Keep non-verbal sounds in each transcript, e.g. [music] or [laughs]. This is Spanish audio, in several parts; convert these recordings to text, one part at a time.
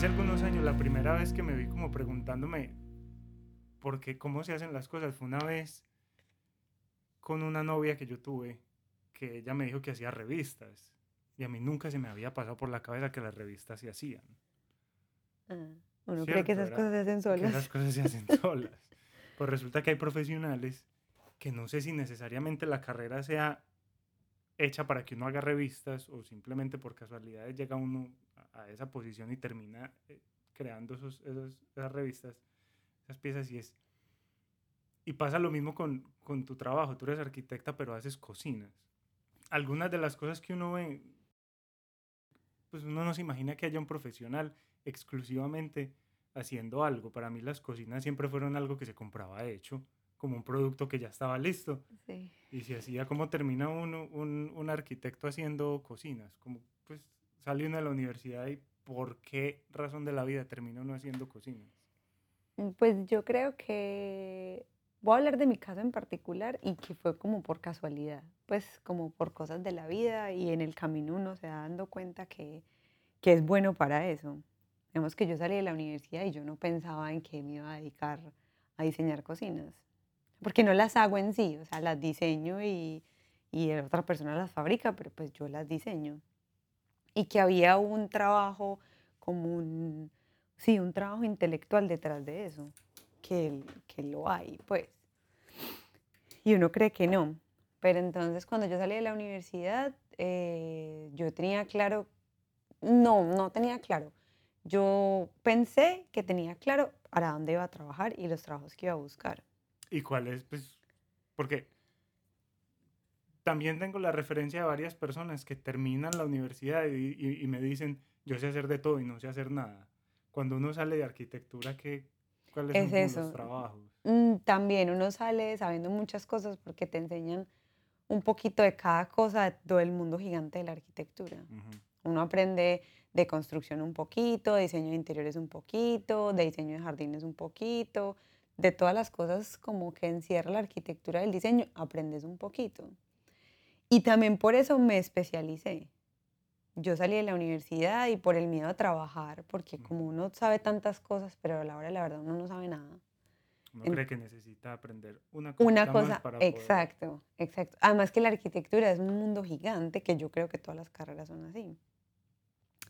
hace algunos años, la primera vez que me vi como preguntándome por qué, cómo se hacen las cosas, fue una vez con una novia que yo tuve, que ella me dijo que hacía revistas. Y a mí nunca se me había pasado por la cabeza que las revistas se hacían. Ah, uno cree que esas cosas se hacen solas. [laughs] Que esas cosas se hacen solas. Pues resulta que hay profesionales que no sé si necesariamente la carrera sea hecha para que uno haga revistas o simplemente por casualidad llega uno a, esa posición y termina eh, creando esos, esas revistas, esas piezas y es... Y pasa lo mismo con, con tu trabajo, tú eres arquitecta pero haces cocinas. Algunas de las cosas que uno ve, pues uno no se imagina que haya un profesional exclusivamente haciendo algo. Para mí las cocinas siempre fueron algo que se compraba hecho como un producto que ya estaba listo. Sí. Y se hacía como termina uno, un, un, arquitecto haciendo cocinas, como pues sale uno de la universidad y por qué razón de la vida termina uno haciendo cocinas. Mm, pues yo creo que voy a hablar de mi caso en particular y que fue como por casualidad, pues como por cosas de la vida y en el camino uno se va dando cuenta que, que es bueno para eso. Digamos que yo salí de la universidad y yo no pensaba en que me iba a dedicar a diseñar cocinas porque no las hago en sí, o sea, las diseño y, y otra persona las fabrica, pero pues yo las diseño. Y que había un trabajo como un, sí, un trabajo intelectual detrás de eso, que, que lo hay, pues. Y uno cree que no. Pero entonces cuando yo salí de la universidad, eh, yo tenía claro, no, no tenía claro. Yo pensé que tenía claro para dónde iba a trabajar y los trabajos que iba a buscar. ¿Y cuál es? Pues, porque también tengo la referencia de varias personas que terminan la universidad y, me dicen, yo sé hacer de todo y no sé hacer nada. Cuando uno sale de arquitectura, ¿qué, ¿cuáles es son los trabajos? Mm, también uno sale sabiendo muchas cosas porque te enseñan un poquito de cada cosa de todo el mundo gigante de la arquitectura. Uno aprende de construcción un poquito, de diseño de interiores un poquito, de diseño de jardines un poquito, de todas las cosas como que encierra la arquitectura del diseño, aprendes un poquito. Y también por eso me especialicé. Yo salí de la universidad y por el miedo a trabajar, porque como uno sabe tantas cosas, pero a la hora de la verdad uno no sabe nada. Uno cree que necesita aprender una cosa, una cosa para exacto, exacto. Además que la arquitectura es un mundo gigante, que yo creo que todas las carreras son así.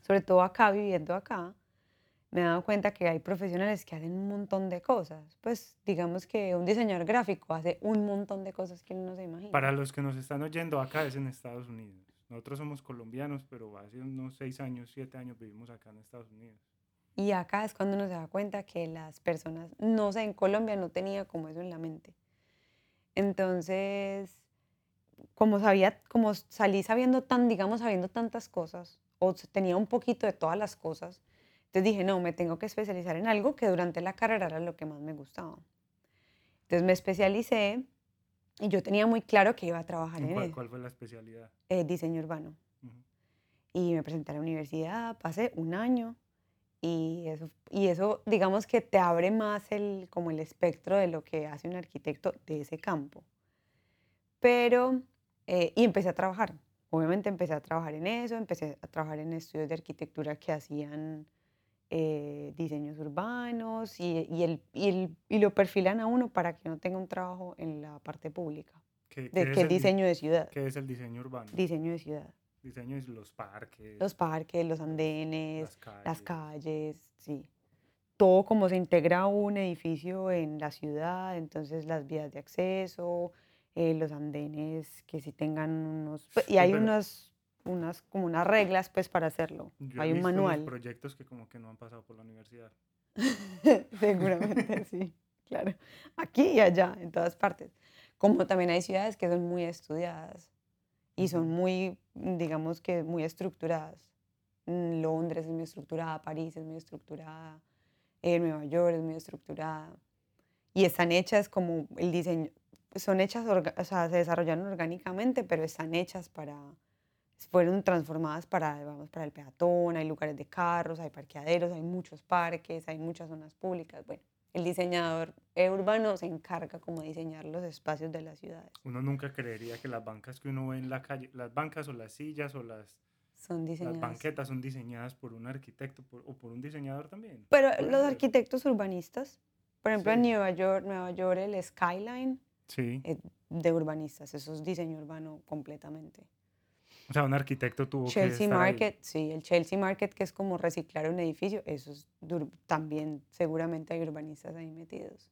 Sobre todo acá, viviendo acá, me he dado cuenta que hay profesionales que hacen un montón de cosas. Pues digamos que un diseñador gráfico hace un montón de cosas que uno no se imagina. Para los que nos están oyendo, acá es en Estados Unidos. Nosotros somos colombianos, pero hace unos seis años, siete años vivimos acá en Estados Unidos. Y acá es cuando uno se da cuenta que las personas, no sé, en Colombia no tenía como eso en la mente. Entonces, como sabía, como salí sabiendo tan, digamos, sabiendo tantas cosas, o tenía un poquito de todas las cosas, entonces dije, no, me tengo que especializar en algo que durante la carrera era lo que más me gustaba. Entonces me especialicé y yo tenía muy claro que iba a trabajar en, cuál, ¿Cuál fue la especialidad? Eh, diseño urbano. Y me presenté a la universidad, pasé un año y eso, y eso, digamos que te abre más el, como el espectro de lo que hace un arquitecto de ese campo. Pero, eh, y empecé a trabajar. Obviamente empecé a trabajar en eso, empecé a trabajar en estudios de arquitectura que hacían eh, diseños urbanos y, y, el, y, el, y, lo perfilan a uno para que no tenga un trabajo en la parte pública. ¿Qué, de, que es diseño de ciudad. ¿Qué es el diseño urbano? Diseño de ciudad. Diseño de los parques. Los parques, los andenes, las calles, sí. Todo como se integra un edificio en la ciudad, entonces las vías de acceso, eh, los andenes que sí tengan unos... Pues, y hay unos unas, como unas reglas pues para hacerlo. Hay un manual. proyectos que como que no han pasado por la universidad. [laughs] Seguramente, sí, claro. Aquí y allá, en todas partes. Como también hay ciudades que son muy estudiadas y son muy, digamos que muy estructuradas. Mm, Londres es muy estructurada, París es muy estructurada, eh, Nueva York es muy estructurada. Y están hechas como el diseño, son hechas, o sea, se desarrollaron orgánicamente, pero están hechas para, fueron transformadas para, vamos, para el peatón, hay lugares de carros, hay parqueaderos, hay muchos parques, hay muchas zonas públicas. Bueno, el diseñador urbano se encarga como de diseñar los espacios de las ciudades. Uno nunca creería que las bancas que uno ve en la calle, las bancas o las sillas o las son diseñadas. Las banquetas son diseñadas por un arquitecto por- o por un diseñador también. Pero los arquitectos urbanistas, por ejemplo, en Sí. Nueva York, Nueva York, el Skyline Sí. eh, de urbanistas, eso es diseño urbano completamente. O sea, un arquitecto tuvo que Chelsea estar ahí. Market, sí, el Chelsea Market, que es como reciclar un edificio, eso es también seguramente hay urbanistas ahí metidos.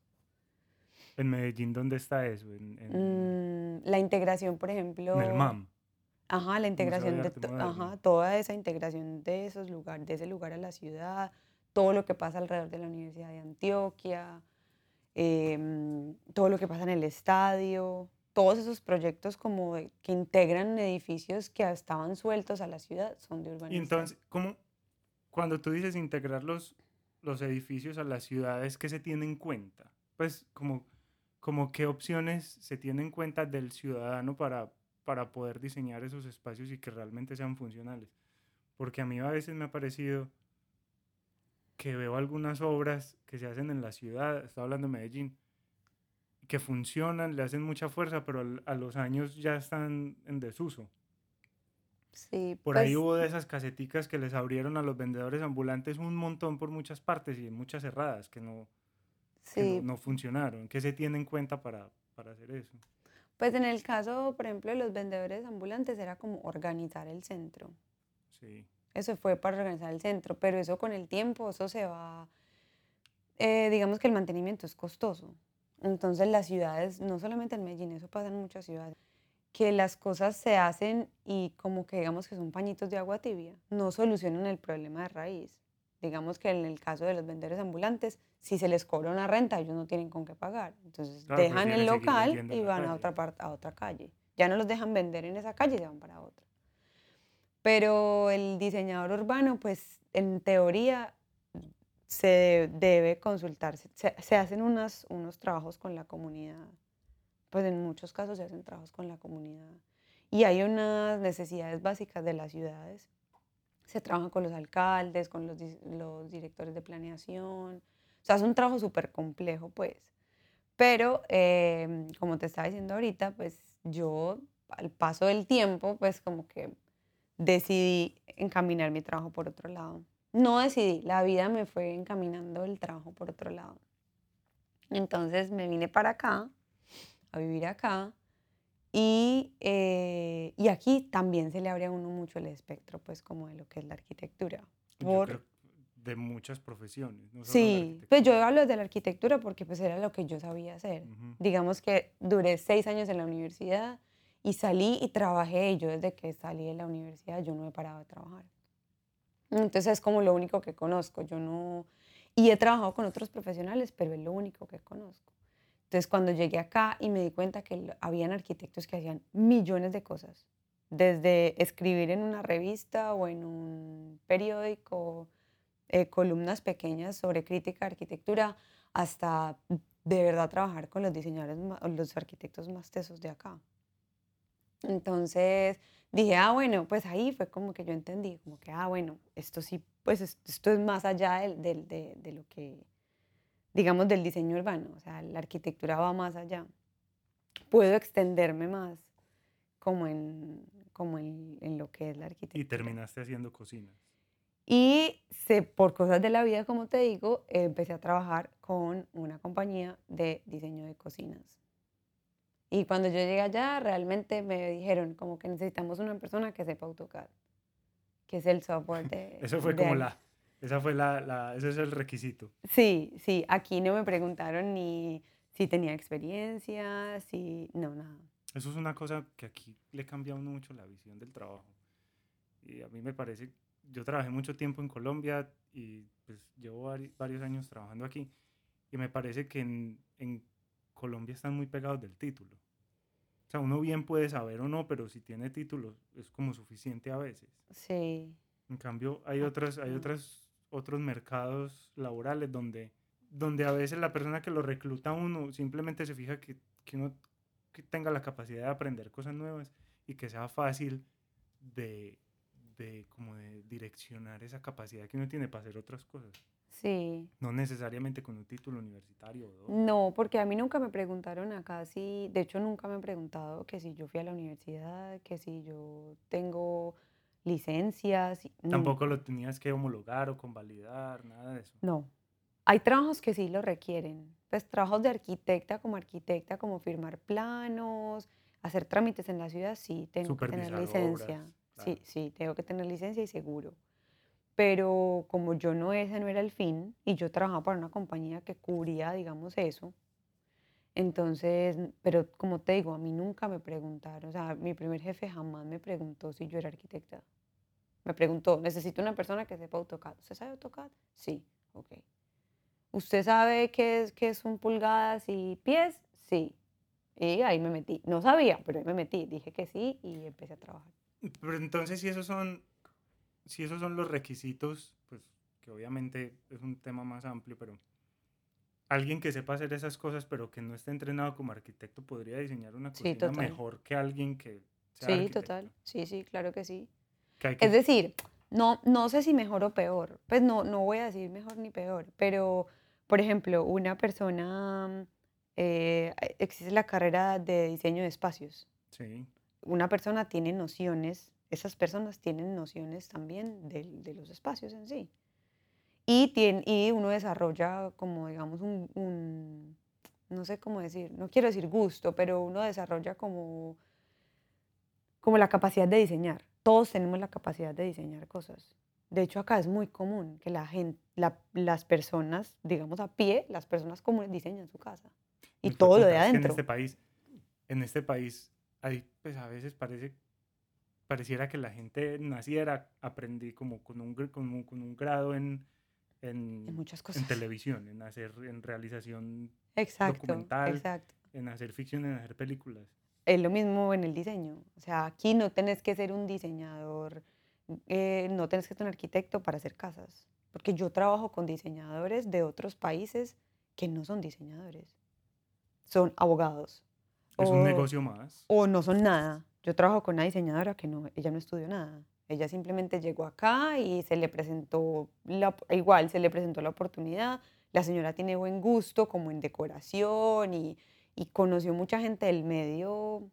En Medellín, ¿dónde está eso? En, en- Mm, la integración, por ejemplo. en el MAM. Ajá, la integración de, to- ajá, toda esa integración de esos lugares, de ese lugar a la ciudad, todo lo que pasa alrededor de la Universidad de Antioquia, em, todo lo que pasa en el estadio, todos esos proyectos como que integran edificios que estaban sueltos a la ciudad son de urbanistas. entonces, ¿cómo, cuando tú dices integrar los, los edificios a las ciudades, ¿qué se tiene en cuenta? Pues, como, como qué opciones se tienen en cuenta del ciudadano para, para poder diseñar esos espacios y que realmente sean funcionales. Porque a mí a veces me ha parecido que veo algunas obras que se hacen en la ciudad, estaba hablando de Medellín, que funcionan, le hacen mucha fuerza, pero al- a los años ya están en desuso. Sí, Por ahí pues, hubo de esas caseticas que les abrieron a los vendedores ambulantes un montón por muchas partes y muchas cerradas que no, que sí, no, no funcionaron. ¿Qué se tiene en cuenta para, para hacer eso? pues en el caso, por ejemplo, de los vendedores ambulantes era como organizar el centro. Sí. Eso fue para organizar el centro, pero eso con el tiempo, eso se va, eh, digamos que el mantenimiento es costoso. Entonces las ciudades, no solamente en Medellín, eso pasa en muchas ciudades, que las cosas se hacen y como que digamos que son pañitos de agua tibia, no solucionan el problema de raíz. Digamos que en el caso de los vendedores ambulantes, si se les cobra una renta, ellos no tienen con qué pagar. Entonces Claro, dejan el local y van a otra, parte, a otra calle. Ya no los dejan vender en esa calle, se van para otra. Pero el diseñador urbano, pues en teoría se debe consultarse. Se, hacen unas, unos trabajos con la comunidad. Pues en muchos casos se hacen trabajos con la comunidad. Y hay unas necesidades básicas de las ciudades. Se trabaja con los alcaldes, con los, los directores de planeación. O sea, es un trabajo súper complejo, pues. Pero, em, como te estaba diciendo ahorita, pues yo al paso del tiempo, pues como que decidí encaminar mi trabajo por otro lado. No decidí, la vida me fue encaminando el trabajo por otro lado. Entonces me vine para acá, a vivir acá, y, eh, y aquí también se le abre a uno mucho el espectro, pues como de lo que es la arquitectura. Por- de muchas profesiones. no Sí, pues yo hablo de la arquitectura porque pues era lo que yo sabía hacer. Digamos que duré seis años en la universidad y salí y trabajé y yo desde que salí de la universidad yo no he parado de trabajar. Entonces es como lo único que conozco. Yo no... Y he trabajado con otros profesionales, pero es lo único que conozco. Entonces cuando llegué acá y me di cuenta que habían arquitectos que hacían millones de cosas, desde escribir en una revista o en un periódico, eh, columnas pequeñas sobre crítica de arquitectura, hasta de verdad trabajar con los diseñadores, los arquitectos más tesos de acá. Entonces dije, ah, bueno, pues ahí fue como que yo entendí, como que, ah, bueno, esto sí, pues es- esto es más allá de, de lo que, digamos, del diseño urbano, o sea, la arquitectura va más allá. Puedo extenderme más como en, como en, en lo que es la arquitectura. Y terminaste haciendo cocinas. Y se, por cosas de la vida, como te digo, empecé a trabajar con una compañía de diseño de cocinas. Y cuando yo llegué allá, realmente me dijeron como que necesitamos una persona que sepa AutoCAD, que es el software [laughs] de... Eso fue de como ahí. la, esa fue la, la, ese es el requisito. Sí, sí, aquí no me preguntaron ni si tenía experiencia, si... No, nada. Eso es una cosa que aquí le cambia a uno mucho la visión del trabajo. Y a mí me parece, yo trabajé mucho tiempo en Colombia y pues llevo vari- varios años trabajando aquí. Y me parece que en, en Colombia están muy pegados del título. O sea, uno bien puede saber o no, pero si tiene título es como suficiente a veces. Sí, En cambio, hay otras, hay otras, otros mercados laborales donde, donde a veces la persona que lo recluta a uno simplemente se fija que, que uno que tenga la capacidad de aprender cosas nuevas y que sea fácil de, de, como de direccionar esa capacidad que uno tiene para hacer otras cosas. Sí. No necesariamente con un título universitario o dos. No, porque a mí nunca me preguntaron acá si, de hecho nunca me han preguntado que si yo fui a la universidad, que si yo tengo licencias. Tampoco lo tenías que homologar o convalidar, nada de eso. No. Hay trabajos que sí lo requieren. Pues trabajos de arquitecta como arquitecta, como firmar planos, hacer trámites en la ciudad, sí, tengo que tener licencia. obras, Sí, sí, tengo que tener licencia y seguro. Pero como yo no, ese no era el fin, y yo trabajaba para una compañía que cubría, digamos, eso, entonces, pero como te digo, a mí nunca me preguntaron, o sea, mi primer jefe jamás me preguntó si yo era arquitecta. Me preguntó, necesito una persona que sepa AutoCAD. ¿Usted sabe AutoCAD? Sí, ok. ¿Usted sabe qué es, qué son pulgadas y pies? Sí. Y ahí me metí. No sabía, pero ahí me metí. Dije que sí y empecé a trabajar. Pero entonces, si esos son, si esos son los requisitos, pues que obviamente es un tema más amplio, pero alguien que sepa hacer esas cosas, pero que no esté entrenado como arquitecto, podría diseñar una Sí, cocina total. mejor que alguien que sea Sí, arquitecto. total. Sí, sí, claro que sí. Que hay que- Es decir, no, no sé si mejor o peor. Pues no, no voy a decir mejor ni peor. Pero, por ejemplo, una persona, eh, existe la carrera de diseño de espacios. sí, una persona tiene nociones, esas personas tienen nociones también de, de los espacios en sí. Y, tien- y uno desarrolla como, digamos, un, un- no sé cómo decir, no quiero decir gusto, pero uno desarrolla como, como la capacidad de diseñar. Todos tenemos la capacidad de diseñar cosas. De hecho, acá es muy común que la gente, las personas, digamos a pie, las personas comunes diseñan su casa. Y todo lo de adentro. En este país, en este país, hay, pues a veces parece, pareciera que la gente naciera, aprendí como con un, con un, con un grado en, en, En muchas en cosas. televisión, en hacer, en realización, Exacto, documental. exacto. en hacer ficción, en hacer películas. Es lo mismo en el diseño. O sea, aquí no tenés que ser un diseñador, eh, no tenés que ser un arquitecto para hacer casas. Porque yo trabajo con diseñadores de otros países que no son diseñadores. Son abogados. Es un o- negocio más. O no son nada. Yo trabajo con una diseñadora que no, ella no estudió nada. Ella simplemente llegó acá y se le presentó, la, igual se le presentó la oportunidad. La señora tiene buen gusto como en decoración y, y conoció mucha gente del medio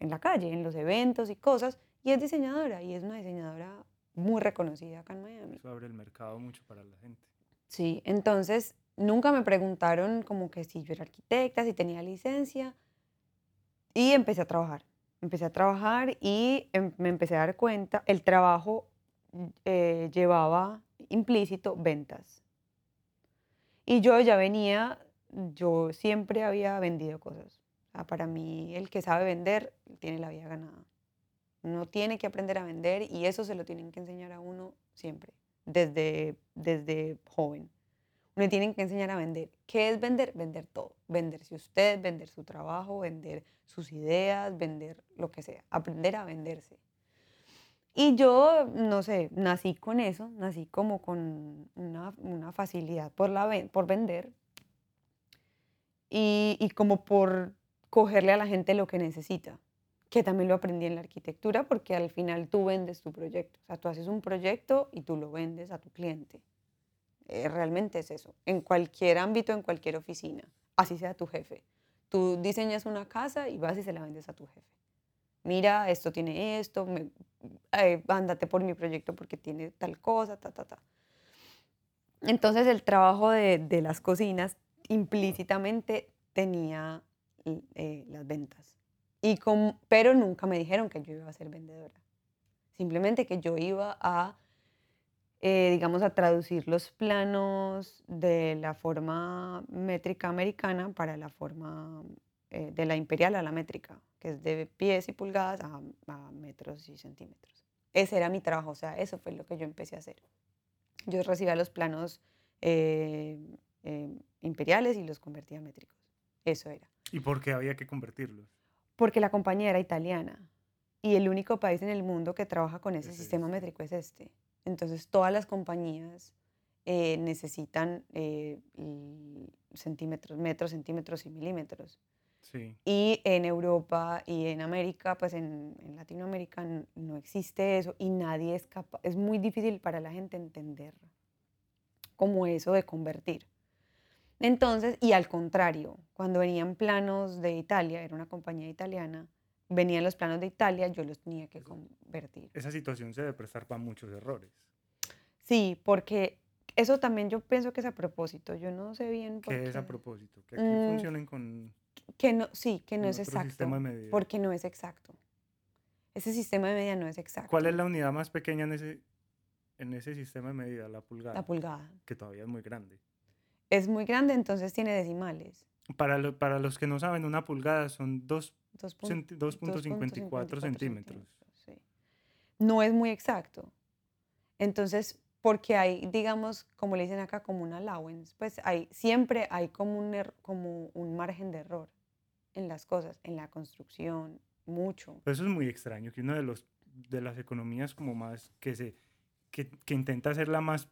en la calle, en los eventos y cosas. Y es diseñadora y es una diseñadora muy reconocida acá en Miami. Eso abre el mercado mucho para la gente. Sí, entonces nunca me preguntaron como que si yo era arquitecta, si tenía licencia. Y empecé a trabajar. Empecé a trabajar y em- me empecé a dar cuenta, el trabajo eh, llevaba implícito ventas. Y yo ya venía, yo siempre había vendido cosas. O sea, para mí, el que sabe vender tiene la vida ganada. Uno tiene que aprender a vender y eso se lo tienen que enseñar a uno siempre, desde, desde joven. Uno tienen que enseñar a vender. ¿Qué es vender? Vender todo. Venderse usted, vender su trabajo, vender sus ideas, vender lo que sea. Aprender a venderse. Y yo, no sé, nací con eso, nací como con una, facilidad por, la, por vender y, y como por cogerle a la gente lo que necesita, que también lo aprendí en la arquitectura porque al final tú vendes tu proyecto. O sea, tú haces un proyecto y tú lo vendes a tu cliente. Eh, realmente es eso, en cualquier ámbito, en cualquier oficina, así sea tu jefe. Tú diseñas una casa y vas y se la vendes a tu jefe. Mira, esto tiene esto, me- eh, por mi proyecto porque tiene tal cosa, ta, ta, ta. Entonces el trabajo de, de las cocinas implícitamente tenía eh, las ventas. Y com- pero nunca me dijeron que yo iba a ser vendedora. Simplemente que yo iba a, eh, digamos, a traducir los planos de la forma métrica americana para la forma eh, de la imperial a la métrica, que es de pies y pulgadas a, a metros y centímetros. Ese era mi trabajo, o sea, eso fue lo que yo empecé a hacer. Yo recibía los planos eh, imperiales y los convertía a métricos. Eso era. ¿Y por qué había que convertirlos? Porque la compañía era italiana y el único país en el mundo que trabaja con ese Es sistema este. métrico es este. Entonces todas las compañías eh, necesitan eh, centímetros, metros, centímetros y milímetros. Sí. Y en Europa y en América, pues en, en Latinoamérica no existe eso y nadie es capaz, es muy difícil para la gente entender como eso de convertir. Entonces, y al contrario, cuando venían planos de Italia, era una compañía italiana, venían los planos de Italia, yo los tenía que convertir. Esa situación se debe prestar para muchos errores. Sí, porque eso también yo pienso que es a propósito. Yo no sé bien por ¿Qué qué. es a propósito? Que aquí Mm, funcionen con Que no, sí, que no es exacto. sistema de medida. Porque no es exacto. Ese sistema de medida no es exacto. ¿Cuál es la unidad más pequeña en ese, en ese sistema de medida? La pulgada, La pulgada. que todavía es muy grande. Es muy grande, entonces tiene decimales. Para, lo- para los que no saben, una pulgada son dos Dos pun- centi- 2.54 2.54 centímetros. sí. No es muy exacto. Entonces, porque hay, digamos, como le dicen acá, como un allowance, pues hay, siempre hay como un, er- como un margen de error en las cosas, en la construcción, mucho. Pero eso es muy extraño, que una de, los, de las economías como más, que, se, que, que intenta hacerla más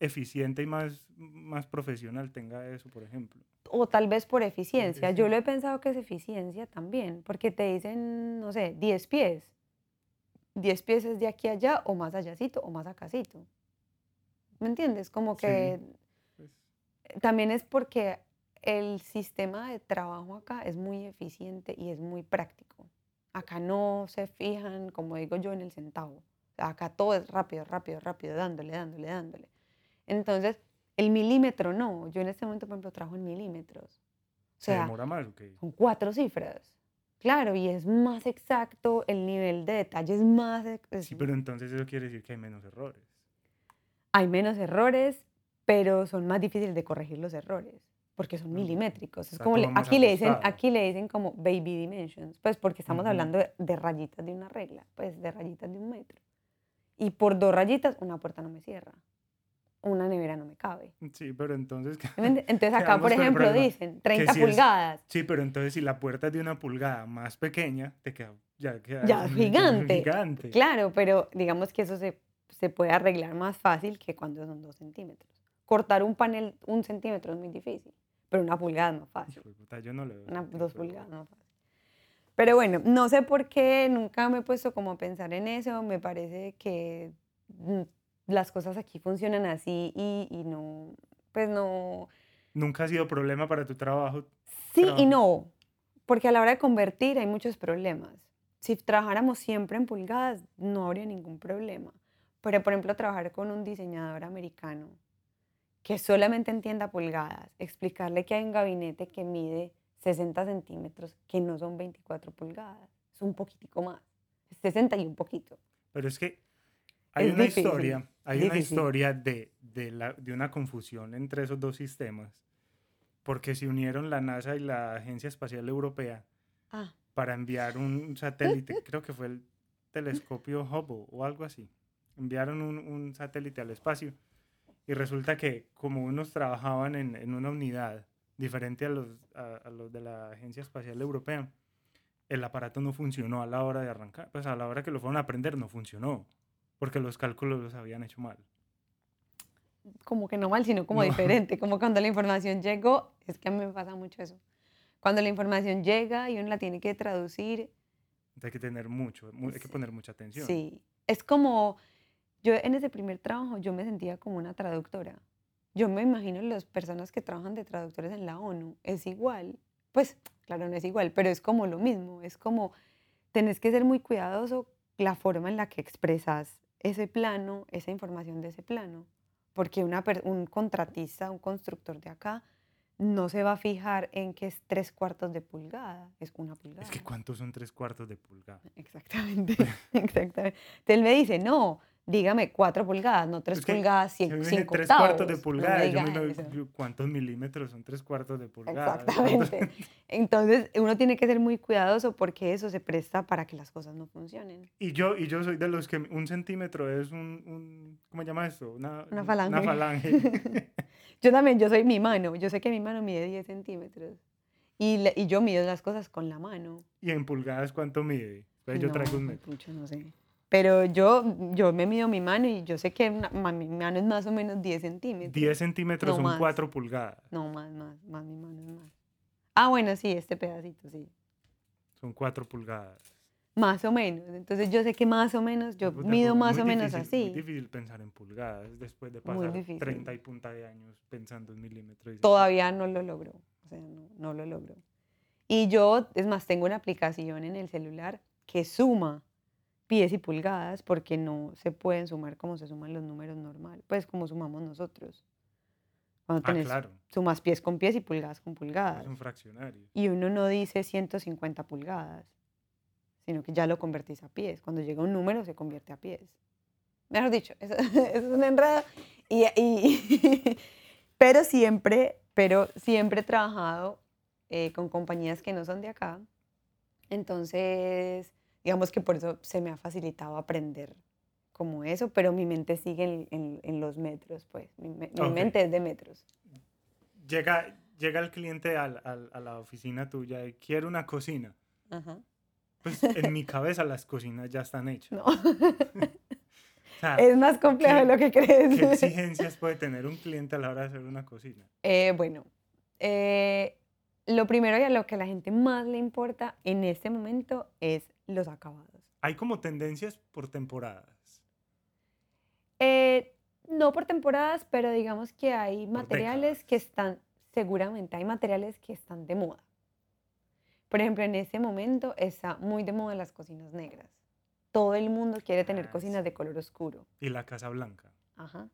eficiente y más, más profesional tenga eso, por ejemplo. O tal vez por eficiencia. Yo lo he pensado que es eficiencia también, porque te dicen, no sé, 10 pies. 10 pies es de aquí a allá o más allácito o más acasito. ¿Me entiendes? Como que Pues, también es porque el sistema de trabajo acá es muy eficiente y es muy práctico. Acá no se fijan, como digo yo, en el centavo. Acá todo es rápido, rápido, rápido, dándole, dándole, dándole. Entonces, el milímetro no. Yo en este momento, por ejemplo, trabajo en milímetros. O ¿Se sea, demora más o qué? son cuatro cifras. Claro, y es más exacto, el nivel de detalle es más... es- Sí, pero entonces eso quiere decir que hay menos errores. Hay menos errores, pero son más difíciles de corregir los errores, porque son Mm, milimétricos. Es como le- aquí le dicen, aquí le dicen como baby dimensions, pues porque estamos Ujú. hablando de, de rayitas de una regla, pues de rayitas de un metro. Y por dos rayitas una puerta no me cierra, una nevera no me cabe. Sí, pero entonces... [laughs] ¿Sí me enti- Entonces acá, por ejemplo, dicen 30 si es- pulgadas. Sí, pero entonces si la puerta es de una pulgada más pequeña, te queda... Ya, queda Ya, [laughs] gigante. gigante. Claro, pero digamos que eso se, se puede arreglar más fácil que cuando son dos centímetros. Cortar un panel un centímetro es muy difícil, pero una pulgada es más fácil. Yo no le veo Una, dos pulgadas bueno. es más fácil. Pero bueno, no sé por qué, nunca me he puesto como a pensar en eso. Me parece que mm, las cosas aquí funcionan así y, y no, pues no, Nunca ha sido problema para tu trabajo. Sí y no, porque a la hora de convertir hay muchos problemas. Si trabajáramos siempre en pulgadas, no habría ningún problema. Pero, por ejemplo, trabajar con un diseñador americano que solamente entienda pulgadas, explicarle que hay un gabinete que mide 60 centímetros, que no son 24 pulgadas, es un poquitico más, es 60 y un poquito. Pero es que hay Es una difícil, historia, hay una difícil. historia de, de, la, de una confusión entre esos dos sistemas, porque se unieron la NASA y la Agencia Espacial Europea Ah, para enviar un satélite, creo que fue el telescopio Hubble o algo así. Enviaron un, un satélite al espacio y resulta que como unos trabajaban en, en una unidad diferente a los, a, a los de la Agencia Espacial Europea, el aparato no funcionó a la hora de arrancar, pues a la hora que lo fueron a aprender no funcionó, porque los cálculos los habían hecho mal. como que no mal, sino como [laughs] No. diferente, como cuando la información llegó, es que a mí me pasa mucho eso. Cuando la información llega y uno la tiene que traducir, hay que tener mucho, mu- hay que poner mucha atención. sí, es como, yo en ese primer trabajo yo me sentía como una traductora. Yo me imagino las personas que trabajan de traductores en la ONU, es igual, pues claro, no es igual, pero es como lo mismo, es como, tenés que ser muy cuidadoso la forma en la que expresas ese plano, esa información de ese plano, porque una, un contratista, un constructor de acá, no se va a fijar en que es tres cuartos de pulgada, es una pulgada. Es que ¿cuántos son tres cuartos de pulgada? Exactamente, [laughs] exactamente. Entonces él me dice, no, dígame cuatro pulgadas, no tres Es que pulgadas, Yo cien, me dije cinco tres cuartos de no pulgada. y yo me lo- eso. ¿Cuántos milímetros son tres cuartos de pulgada? Exactamente. [laughs] Entonces uno tiene que ser muy cuidadoso porque eso se presta para que las cosas no funcionen. Y yo, y yo soy de los que un centímetro es un, un ¿cómo se llama esto? Una, Una un- falange. falange. [laughs] Yo también, yo soy mi mano, yo sé que mi mano mide 10 centímetros y, le- y yo mido las cosas con la mano. ¿Y en pulgadas cuánto mide? Pues yo traigo un No, metro. pucha, no sé. Pero yo, yo me mido mi mano y yo sé que una- mi mano es más o menos 10 centímetros. 10 centímetros No son más. 4 pulgadas. No, más, más, más, mi mano es más. Ah, bueno, sí, este pedacito, sí. Son 4 pulgadas. Más o menos. Entonces yo sé que más o menos, yo Puta, mido pues, más o menos difícil, Muy así. difícil pensar en pulgadas después de pasar difícil. 30 y punta de años pensando en milímetros. Todavía no lo logro. O sea, no, no lo logro. Y yo, es más, tengo una aplicación en el celular que suma pies y pulgadas porque no se pueden sumar como se suman los números normal, pues como sumamos nosotros. Cuando Ah, tenés, claro. sumas pies con pies y pulgadas con Es pulgadas. un fraccionario. Y uno no dice 150 pulgadas, sino que ya lo convertís a pies. Cuando llega un número se convierte a pies. Mejor dicho, eso, [laughs] eso es un enredo. Y, y- [laughs] pero, siempre, pero siempre he trabajado eh, con compañías que no son de acá. Entonces, digamos que por eso se me ha facilitado aprender como eso, pero mi mente sigue en, en- en los metros, pues. Mi, me- mi Ok. mente es de metros. Llega, llega el cliente al- al- a la oficina tuya y quiere una cocina. Ajá. Pues en mi [laughs] cabeza las cocinas ya están hechas. No. [laughs] O sea, Es más complejo de ¿qué- lo que crees. ¿qué exigencias puede tener un cliente a la hora de hacer una cocina? Eh, bueno, eh, lo primero y a lo que a la gente más le importa en este momento es los acabados. Hay como tendencias por temporadas. Eh, no por temporadas, pero digamos que hay Por materiales que están, seguramente hay materiales que están de moda. Por ejemplo, en este momento está muy de moda las cocinas negras. Todo el mundo quiere tener Ah, cocinas sí. de color oscuro. Y la Casa Blanca. Ajá.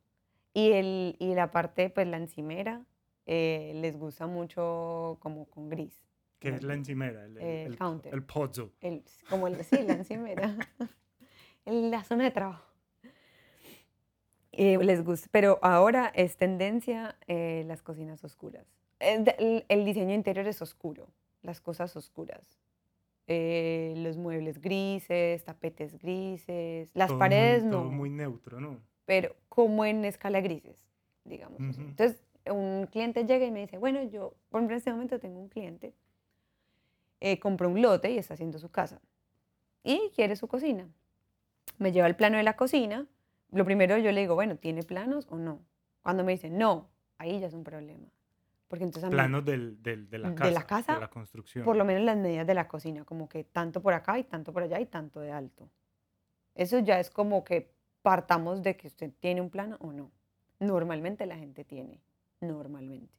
Y, el, y la parte, pues la encimera, eh, les gusta mucho como con gris. que es la encimera? El, el, counter. el pozzo. el, como el, sí, la encimera, [laughs] en la zona de trabajo. Eh, les gusta, pero ahora es tendencia eh, las cocinas oscuras. El, diseño interior es oscuro, las cosas oscuras. Eh, los muebles grises, tapetes grises, las Todo muy- paredes todo no, muy neutro, ¿no? pero como en escala grises, digamos. Entonces, un cliente llega y me dice, bueno, yo, por ejemplo, en este momento tengo un cliente, eh, compró un lote y está haciendo su casa y quiere su cocina. Me lleva el plano de la cocina. Lo primero yo le digo, bueno, ¿tiene planos o no? Cuando me dice no, ahí ya es un problema. Porque entonces Planos del, del- de la de casa. la casa, De la construcción. por lo menos las medidas de la cocina, como que tanto por acá y tanto por allá y tanto de alto. Eso ya es como que partamos de que usted tiene un plano o no. Normalmente la gente tiene, normalmente.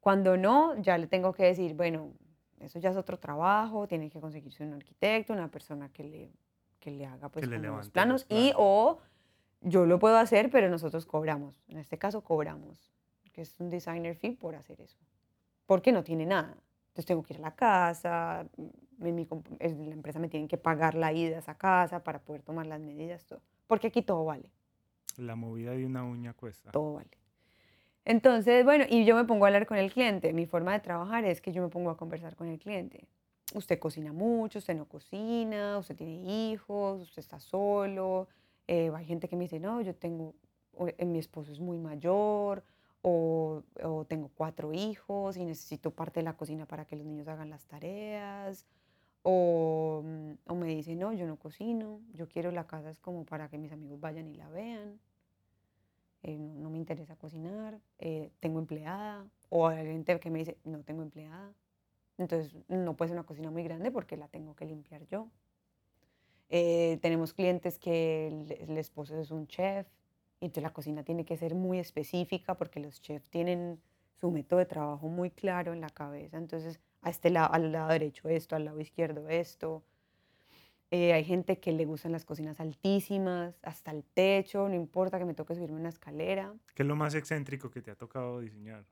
Cuando no, ya le tengo que decir, bueno, eso ya es otro trabajo, tiene que conseguirse un arquitecto, una persona que le, que le haga pues le levante los planos y o yo lo puedo hacer, pero nosotros cobramos. En este caso cobramos, que es un designer fee por hacer eso. Porque no tiene nada. Entonces tengo que ir a la casa, mm, en mi la empresa me tiene que pagar la ida a esa casa para poder tomar las medidas, todo. Porque aquí todo vale, La movida de una uña cuesta. todo vale. Entonces, bueno, y yo me pongo a hablar con el cliente. Mi forma de trabajar es que yo me pongo a conversar con el cliente. Usted cocina mucho, usted no cocina, usted tiene hijos, usted está solo. Eh, hay gente que me dice, no, yo tengo, eh, mi esposo es muy mayor, o, o tengo cuatro hijos y necesito parte de la cocina para que los niños hagan las tareas. O, mm, o me dice, no, yo no cocino, yo quiero la casa es como para que mis amigos vayan y la vean eh, no, me interesa cocinar, eh, tengo empleada, o hay gente que me dice, no tengo empleada. Entonces, no puede ser una cocina muy grande porque la tengo que limpiar yo. Eh, tenemos clientes que el, el esposo es un chef, y entonces la cocina tiene que ser muy específica porque los chefs tienen su método de trabajo muy claro en la cabeza. Entonces, a este lado, al lado derecho esto, al lado izquierdo esto. Eh, hay gente que le gustan las cocinas altísimas, hasta el techo, no importa que me toque subirme una escalera. ¿Qué es lo más excéntrico que te ha tocado diseñar?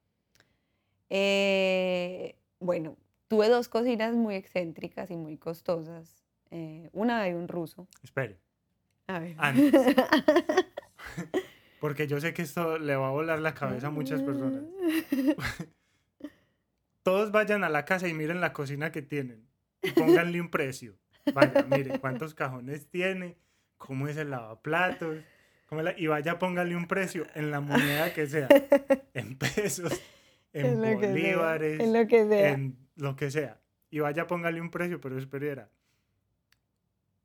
Eh, bueno, tuve dos cocinas muy excéntricas y muy costosas. Eh, una de un ruso. Espere, A ver. Antes. [laughs] porque yo sé que esto le va a volar la cabeza a muchas personas. [laughs] Todos vayan a la casa y miren la cocina que tienen y pónganle un precio. Vaya, mire cuántos cajones tiene, cómo es el lavaplatos, cómo la- y vaya póngale un precio en la moneda que sea, en pesos, [laughs] en En lo que sea, bolívares, en lo que sea. en lo que sea. Y vaya póngale un precio, pero espera.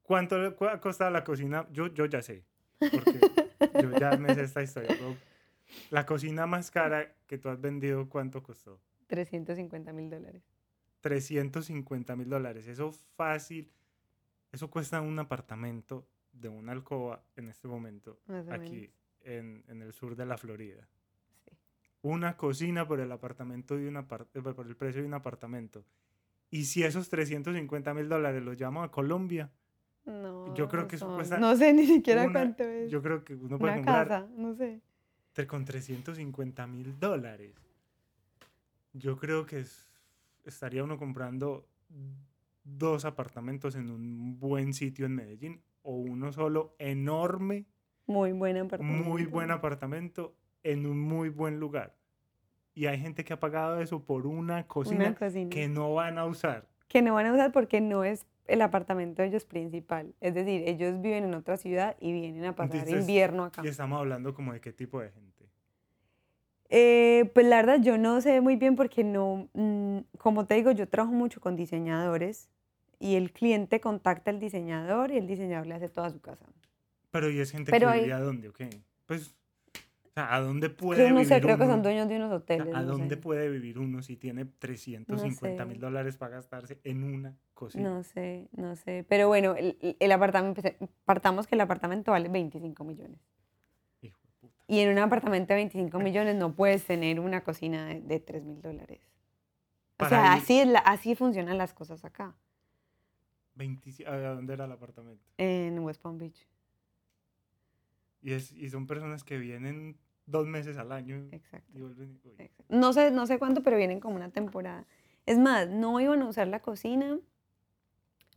¿Cuánto le ha costado la cocina? Yo, yo ya sé, porque yo ya me sé esta historia. la cocina más cara que tú has vendido, ¿cuánto costó? 350 mil dólares. 350 mil dólares. Eso fácil, eso cuesta un apartamento de una alcoba en este momento, aquí en, en el sur de la Florida. Sí. Una cocina por el apartamento de una eh, por el precio de un apartamento. Y si esos 350 mil dólares los llamo a Colombia, No, Yo creo que eso son- cuesta No sé ni siquiera una- cuánto es. yo creo que uno puede Una comprar casa, no sé. con 350 mil dólares. Yo creo que es- estaría uno comprando dos apartamentos en un buen sitio en Medellín o uno solo enorme, Muy buen apartamento. muy buen apartamento en un muy buen lugar. Y hay gente que ha pagado eso por una cocina, Una cocina. que no van a usar. que no van a usar porque no es el apartamento de ellos principal. Es decir, ellos viven en otra ciudad y vienen a pasar Entonces, invierno acá. Y estamos hablando como de qué tipo de gente. Eh, pues la verdad yo no sé muy bien porque no, mm, como te digo, yo trabajo mucho con diseñadores y el cliente contacta al diseñador y el diseñador le hace toda su casa. Pero ¿y es gente Pero que hay- vivía dónde o qué? Pues, o sea, ¿a dónde puede Creo, no vivir sé, creo que son dueños de unos O sea, hoteles. ¿A no dónde sé. puede vivir uno si tiene 350 mil sé. dólares para gastarse en una cocina? No sé, no sé. Pero bueno, el, el- el apartamento, partamos que el apartamento vale 25 millones. Y en un apartamento de 25 millones no puedes tener una cocina de, de 3 mil dólares. O sea, así, es la- así funcionan las cosas acá, 25 ¿A dónde era el apartamento? en West Palm Beach. Y, es, y son personas que vienen dos meses al año Exacto. y vuelven. exacto. No sé, no sé cuánto, pero vienen como una temporada. Es más, no iban a usar la cocina.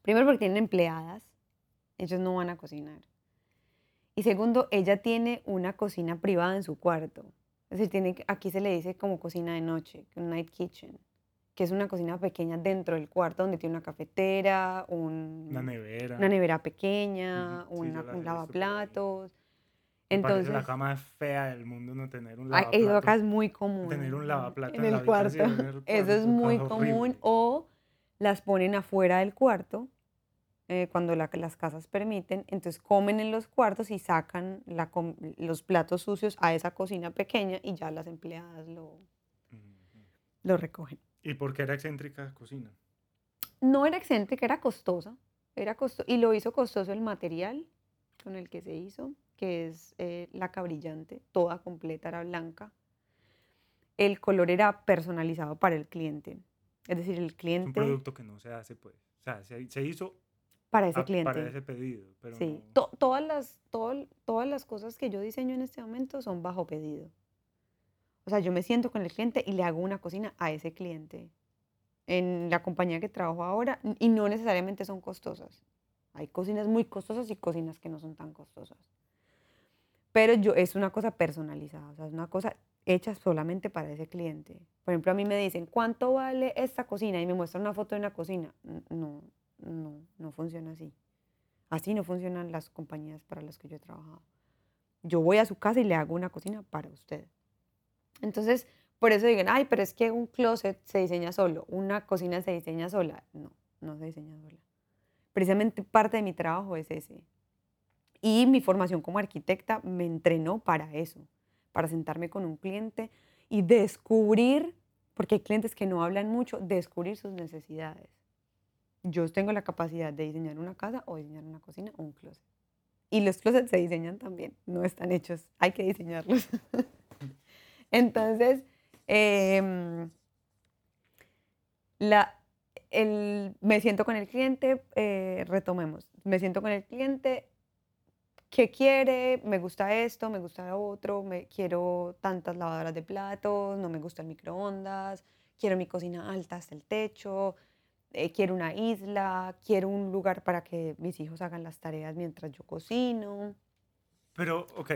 Primero porque tienen empleadas. Ellos no van a cocinar. Y segundo, ella tiene una cocina privada en su cuarto. Es decir, tiene, aquí se le dice como cocina de noche, un night kitchen, que es una cocina pequeña dentro del cuarto donde tiene una cafetera, un, Una nevera. una nevera pequeña, sí, una- yo la he un lavaplatos. Entonces, la cama más fea del mundo no tener un lavaplatos. eso acá es muy común. Tener un lavaplatos en en la el cuarto. habitación, en el Eso es muy común. horrible. O las ponen afuera del cuarto eh, cuando la- las casas permiten. Entonces comen en los cuartos y sacan la los platos sucios a esa cocina pequeña y ya las empleadas lo, lo recogen. ¿Y por qué era excéntrica cocina? No era excéntrica, era costosa. Era costo y lo hizo costoso el material con el que se hizo, que es eh, laca brillante, toda completa, era blanca. El color era personalizado para el cliente. Es decir, el Es un cliente producto que no se hace, pues. O sea, se, se hizo para ese a- cliente. para ese pedido, pero Sí, no- to- todas, las, todo- todas las cosas que yo diseño en este momento son bajo pedido. O sea, yo me siento con el cliente y le hago una cocina a ese cliente. En la compañía que trabajo ahora, y no necesariamente son costosas. Hay cocinas muy costosas y cocinas que no son tan costosas. Pero yo, es una cosa personalizada, o sea, es una cosa hecha solamente para ese cliente. Por ejemplo, a mí me dicen, ¿cuánto vale esta cocina? Y me muestran una foto de una cocina. No, no, no funciona así. Así no funcionan las compañías para las que yo he trabajado. Yo voy a su casa y le hago una cocina para usted. Entonces, por eso digan, ay, pero es que un closet se diseña solo, una cocina se diseña sola. No, no se diseña sola. Precisamente parte de mi trabajo es ese. Y mi formación como arquitecta me entrenó para eso, para sentarme con un cliente y descubrir, porque hay clientes que no hablan mucho, descubrir sus necesidades. Yo tengo la capacidad de diseñar una casa o diseñar una cocina o un closet. Y los closets se diseñan también, no están hechos, hay que diseñarlos. [laughs] Entonces, em, la, el- me siento con el cliente, eh, retomemos, me siento con el cliente, ¿qué quiere? Me gusta esto, me gusta otro, me, quiero tantas lavadoras de platos, no me gusta el microondas, quiero mi cocina alta hasta el techo, eh, quiero una isla, quiero un lugar para que mis hijos hagan las tareas mientras yo cocino, Pero, ok,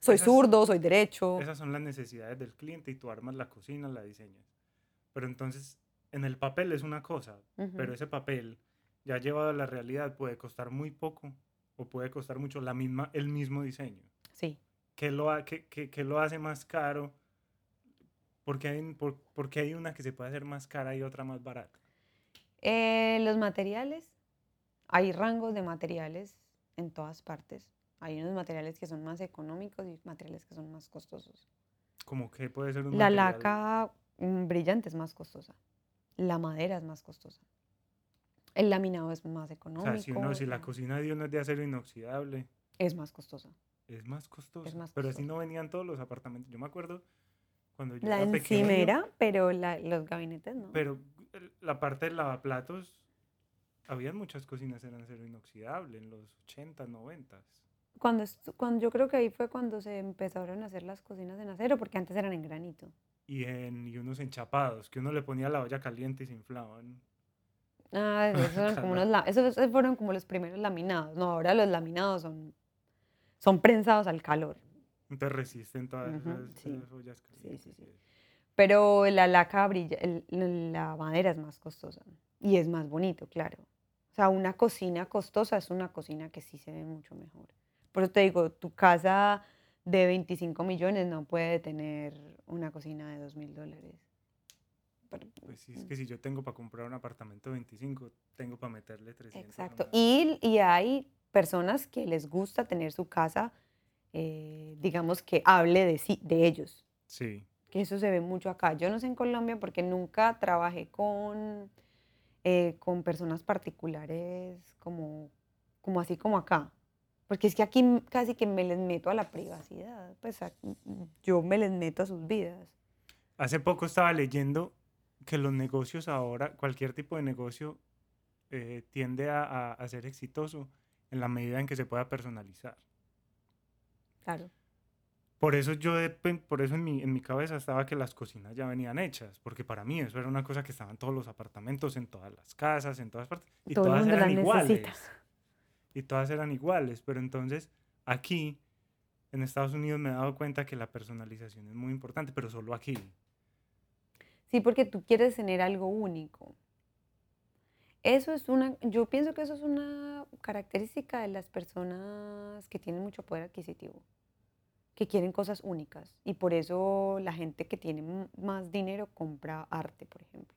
soy Esas- zurdo, soy derecho. esas son las necesidades del cliente y tú armas la cocina, la diseñas. Pero entonces, en el papel es una cosa, pero Ujú. ese papel ya llevado a la realidad puede costar muy poco o puede costar mucho la misma, el mismo diseño. Sí. ¿Qué lo, ha- qué- qué- qué lo hace más caro? Porque hay, por, porque hay una que se puede hacer más cara y otra más barata. Eh, los materiales, hay rangos de materiales en todas partes. Hay unos materiales que son más económicos y materiales que son más costosos. Como que puede ser un La material- laca mm, brillante es más costosa. La madera es más costosa. El laminado es más O económico. sea, si, uno, si la o- cocina de uno es de acero inoxidable, Es más costosa. es más costoso. más Pero así no venían todos los apartamentos. Yo me acuerdo cuando yo La era pequeño, encimera, pero la- los gabinetes no. pero la parte del lavaplatos, había muchas cocinas en acero inoxidable en los 80, 90. Cuando, cuando yo creo que ahí fue cuando se empezaron a hacer las cocinas en acero, porque antes eran en granito. Y, en, y unos enchapados, que uno le ponía la olla caliente y se inflaban. Ah, esos, [laughs] eran como unos esos, fueron como los primeros laminados. No, ahora los laminados son, son prensados al calor. Entonces resisten todas esas, sí. esas ollas calientes. sí, sí. Pero la laca brilla, el- la madera es más costosa y es más bonito, claro. O sea, una cocina costosa es una cocina que sí se ve mucho mejor. Por eso te digo, tu casa de 25 millones no puede tener una cocina de 2 mil dólares. Pues sí, es que si yo tengo para comprar un apartamento de 25, tengo para meterle 300. Exacto. Y, y hay personas que les gusta tener su casa, eh, digamos, que hable de, sí, de ellos. Sí, que eso se ve mucho acá. Yo no sé en Colombia porque nunca trabajé con, eh, con personas particulares como, como así como acá. Porque es que aquí casi que me les meto a la privacidad. Pues a- yo me les meto a sus vidas. Hace poco estaba leyendo que los negocios ahora, cualquier tipo de negocio, eh, tiende a, a- a ser exitoso en la medida en que se pueda personalizar. Claro. Por eso yo, por eso en mi, en mi cabeza estaba que las cocinas ya venían hechas, porque para mí eso era una cosa que estaba en todos los apartamentos, en todas las casas, en todas partes, y Todo todas eran iguales. necesita. Y todas eran iguales, pero entonces aquí, en Estados Unidos, me he dado cuenta que la personalización es muy importante, pero solo aquí. Sí, porque tú quieres tener algo único. Eso es una, yo pienso que eso es una característica de las personas que tienen mucho poder adquisitivo, que quieren cosas únicas. Y por eso la gente que tiene más dinero compra arte, por ejemplo.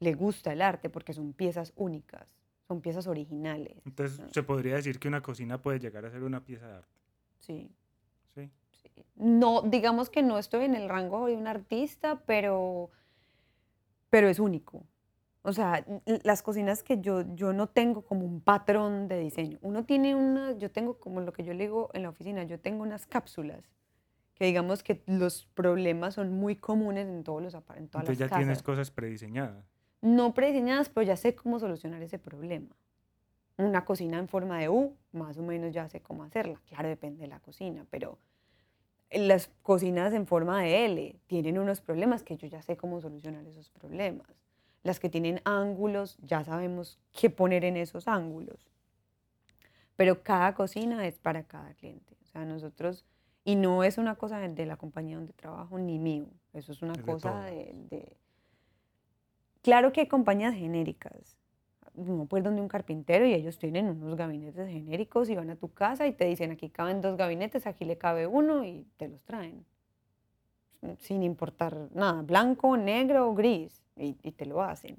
Le gusta el arte porque son piezas únicas, son piezas originales. Entonces, Ah. se podría decir que una cocina puede llegar a ser una pieza de arte. Sí. ¿sí? Sí. No, digamos que no estoy en el rango de un artista, pero, pero es único. O sea, las cocinas que yo, yo no tengo como un patrón de diseño. Uno tiene una, yo tengo como lo que yo le digo en la oficina, yo tengo unas cápsulas que digamos que los problemas son muy comunes en todos los en todas Entonces ya tienes cosas prediseñadas. No prediseñadas, pero ya sé cómo solucionar ese problema. Una cocina en forma de U, más o menos ya sé cómo hacerla. Claro, depende de la cocina, pero las cocinas en forma de L tienen unos problemas que yo ya sé cómo solucionar esos problemas. Las que tienen ángulos, ya sabemos qué poner en esos ángulos. Pero cada cocina es para cada cliente. O sea, nosotros, y no es una cosa de, la compañía donde trabajo ni mío, eso es una Es cosa de, de- Claro que hay compañías genéricas. Uno puede ir donde un carpintero y ellos tienen unos gabinetes genéricos y van a tu casa y te dicen aquí caben dos gabinetes, aquí le cabe uno y te los traen. Sin importar nada, blanco, negro o gris, y, y te lo hacen.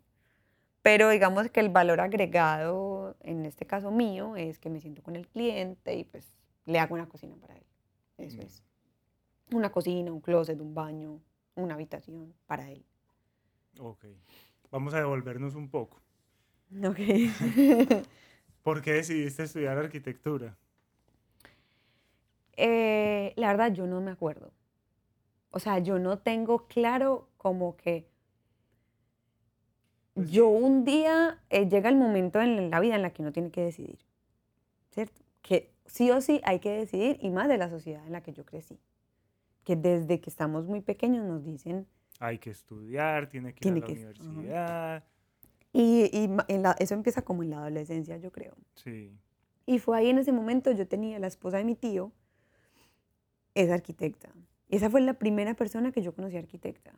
Pero digamos que el valor agregado, en este caso mío, es que me siento con el cliente y pues le hago una cocina para él. Eso Mm. es. Una cocina, un closet, un baño, una habitación para él. Ok. Vamos a devolvernos un poco. Ok. [laughs] ¿Por qué decidiste estudiar arquitectura? Eh, la verdad, yo no me acuerdo. O sea, yo no tengo claro como que yo un día eh, llega el momento en la vida en la que uno tiene que decidir, ¿cierto? Que sí o sí hay que decidir y más de la sociedad en la que yo crecí. Que desde que estamos muy pequeños nos dicen, Hay que estudiar, tiene que Tiene ir a la que- universidad. y, y ma- en la- eso empieza como en la adolescencia, yo creo. Sí. Y fue ahí en ese momento, yo tenía la esposa de mi tío, es arquitecta. Esa fue la primera persona que yo conocí arquitecta.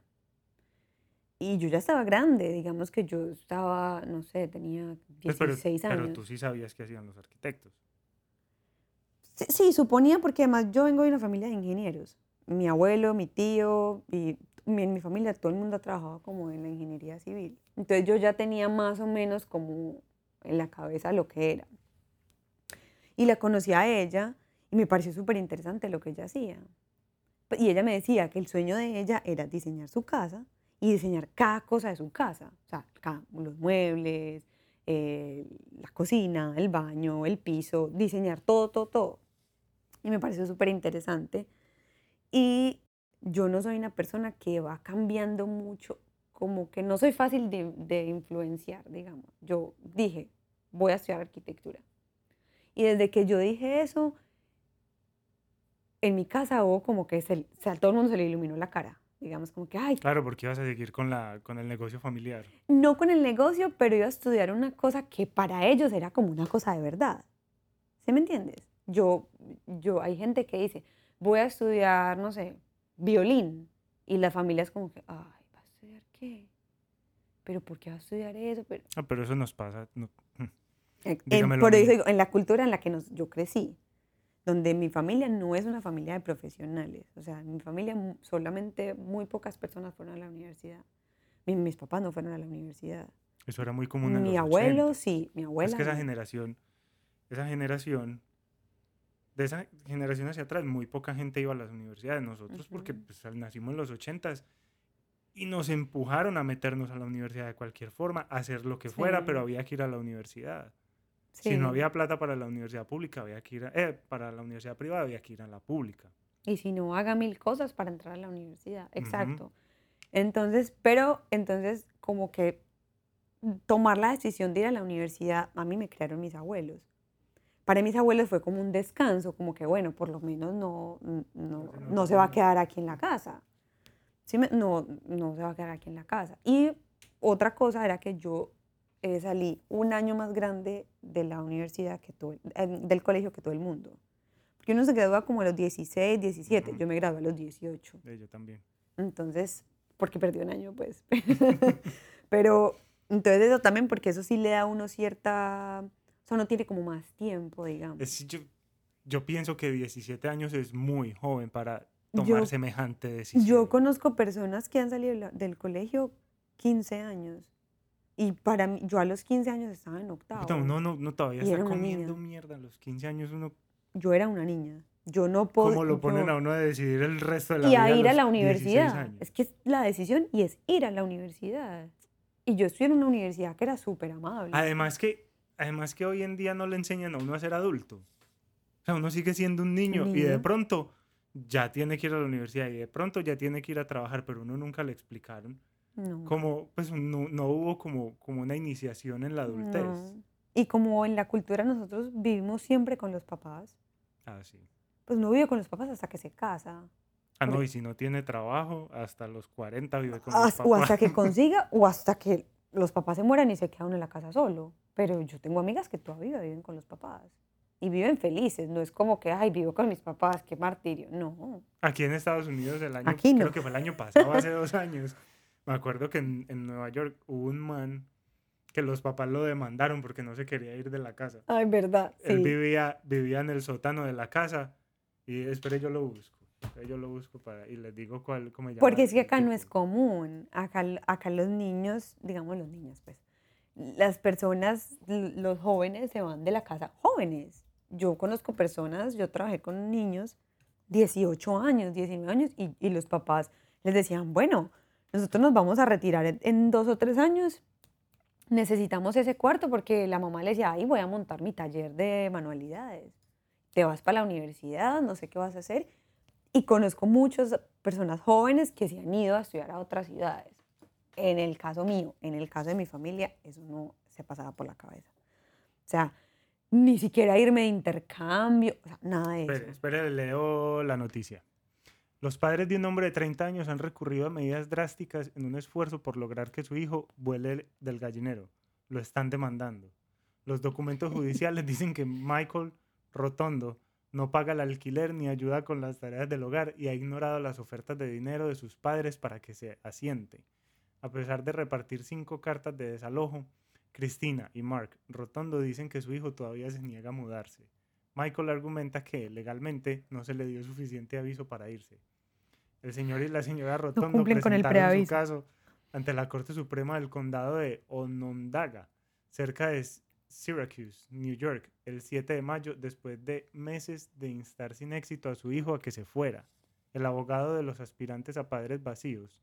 Y yo ya estaba grande, digamos que yo estaba, no sé, tenía Pues, pero, 16 pero años. tú sí sabías qué hacían los arquitectos. Sí, sí, suponía porque además yo vengo de una familia de ingenieros. Mi abuelo, mi tío y mi, en mi familia todo el mundo ha trabajado como en la ingeniería civil. Entonces yo ya tenía más o menos como en la cabeza lo que era. Y la conocí a ella y me pareció súper interesante lo que ella hacía. Y ella me decía que el sueño de ella era diseñar su casa y diseñar cada cosa de su casa. O sea, cada- los muebles, eh, la cocina, el baño, el piso, diseñar todo, todo, todo. Y me pareció súper interesante. Y yo no soy una persona que va cambiando mucho como que no soy fácil de, de influenciar, digamos. Yo dije, voy a estudiar arquitectura. Y desde que yo dije eso, en mi casa hubo como que se, se- a todo el mundo se le iluminó la cara. Digamos, como que, ay, Claro, porque ibas a seguir con, la, con el negocio familiar. no con el negocio, pero iba a estudiar una cosa que para ellos era como una cosa de verdad. ¿Sí me entiendes? Yo, yo, hay gente que dice, voy a estudiar, no sé, violín. Y la familia es como que, ay, ¿va a estudiar qué? ¿Pero por qué va a estudiar eso? Pero, Ah, pero eso nos pasa. no, En- Dígamelo por a eso digo, en la cultura en la que nos, yo crecí, donde mi familia no es una familia de profesionales, o sea, en mi familia solamente muy pocas personas fueron a la universidad. Mi- mis papás no fueron a la universidad. Eso era muy común en Mi los abuelo 80. sí, mi abuela. Es que esa no. generación, esa generación, de esa generación hacia atrás, muy poca gente iba a las universidades. Nosotros, porque Ujú. pues, al- nacimos en los ochentas y nos empujaron a meternos a la universidad de cualquier forma, a hacer lo que fuera, pero Sí. había que ir a la universidad. Sí. Si no había plata para la universidad pública, había que ir a, eh, para la universidad privada, había que ir a la pública. Y si no, haga mil cosas para entrar a la universidad. Exacto. Entonces, pero entonces como que tomar la decisión de ir a la universidad, a mí me crearon mis abuelos. Para mis abuelos fue como un descanso, como que bueno, por lo menos no, no, se no se va a quedar aquí en la casa. ¿Sí me- no, no se va a quedar aquí en la casa. Y otra cosa era que yo eh, salí un año más grande de la universidad que todo, eh, del colegio que todo el mundo. Porque uno se gradúa como a los 16, 17, Ujú. yo me gradué a los 18. Eh, yo también. Entonces, porque perdió un año, pues. [laughs] Pero, entonces eso también, porque eso sí le da a uno cierta... O sea, uno tiene como más tiempo, digamos. Es- yo, yo pienso que 17 años es muy joven para Yo- tomar semejante decisión. Yo conozco personas que han salido del colegio 15 años. Y para mí, yo a los 15 años estaba en octavo. Puta, uno no, no todavía Y está comiendo niña. mierda. A los 15 años uno... Yo era una niña. Yo no puedo... ¿Cómo lo ponen yo- a uno a decidir el resto de la y vida? a ir a los la 16 universidad. Es que es la decisión y es ir a la universidad. Y yo estuve en una universidad que era súper amable. Además que, además que hoy en día no le enseñan a uno a ser adulto. O sea, uno sigue siendo un niño, y de niño. pronto ya tiene que ir a la universidad y de pronto ya tiene que ir a trabajar, pero uno nunca le explicaron no. como, pues no, no hubo como, como una iniciación en la adultez. No. Y como en la cultura nosotros vivimos siempre con los papás, Ah, sí. pues no vive con los papás hasta que se casa. Ah, no, y si no tiene trabajo, hasta los 40 vive con As- los o papás. hasta que [laughs] consiga, o hasta que los papás se mueran y se queda uno en la casa solo. Pero yo tengo amigas que todavía viven con los papás. Y viven felices. No es como que, ay, vivo con mis papás, qué martirio. No. Aquí en Estados Unidos el año, Aquí no. creo que fue el año pasado, hace dos [laughs] años, me acuerdo que en, en Nueva York hubo un man que los papás lo demandaron porque no se quería ir de la casa. Ay, verdad. Él Sí. vivía, vivía en el sótano de la casa y espere yo lo busco. yo lo busco para, y les digo cuál, cómo llama. Porque es que acá no es común. Acá, acá los niños, digamos los niños, pues, las personas, los jóvenes se van de la casa jóvenes. Yo conozco personas, yo trabajé con niños 18 años, 19 años, y, y los papás les decían, bueno, nosotros nos vamos a retirar en, en dos o tres años, necesitamos ese cuarto porque la mamá le decía, ay, voy a montar mi taller de manualidades. Te vas para la universidad, no sé qué vas a hacer. Y conozco muchas personas jóvenes que se han ido a estudiar a otras ciudades. En el caso mío, en el caso de mi familia, eso no se pasaba por la cabeza. O sea, ni siquiera irme de intercambio, o sea, nada de eso. Espere, leo la noticia. Los padres de un hombre de 30 años han recurrido a medidas drásticas en un esfuerzo por lograr que su hijo vuele del gallinero. Lo están demandando. Los documentos judiciales [laughs] dicen que Michael Rotondo no paga el alquiler ni ayuda con las tareas del hogar y ha ignorado las ofertas de dinero de sus padres para que se asiente. A pesar de repartir cinco cartas de desalojo, Cristina y Mark Rotondo dicen que su hijo todavía se niega a mudarse. Michael argumenta que legalmente no se le dio suficiente aviso para irse. El señor y la señora Rotondo cumplen con el presentaron su caso ante la Corte Suprema del Condado de Onondaga, cerca de Syracuse, New York, el 7 de mayo, después de meses de instar sin éxito a su hijo a que se fuera. El abogado de los aspirantes a padres vacíos,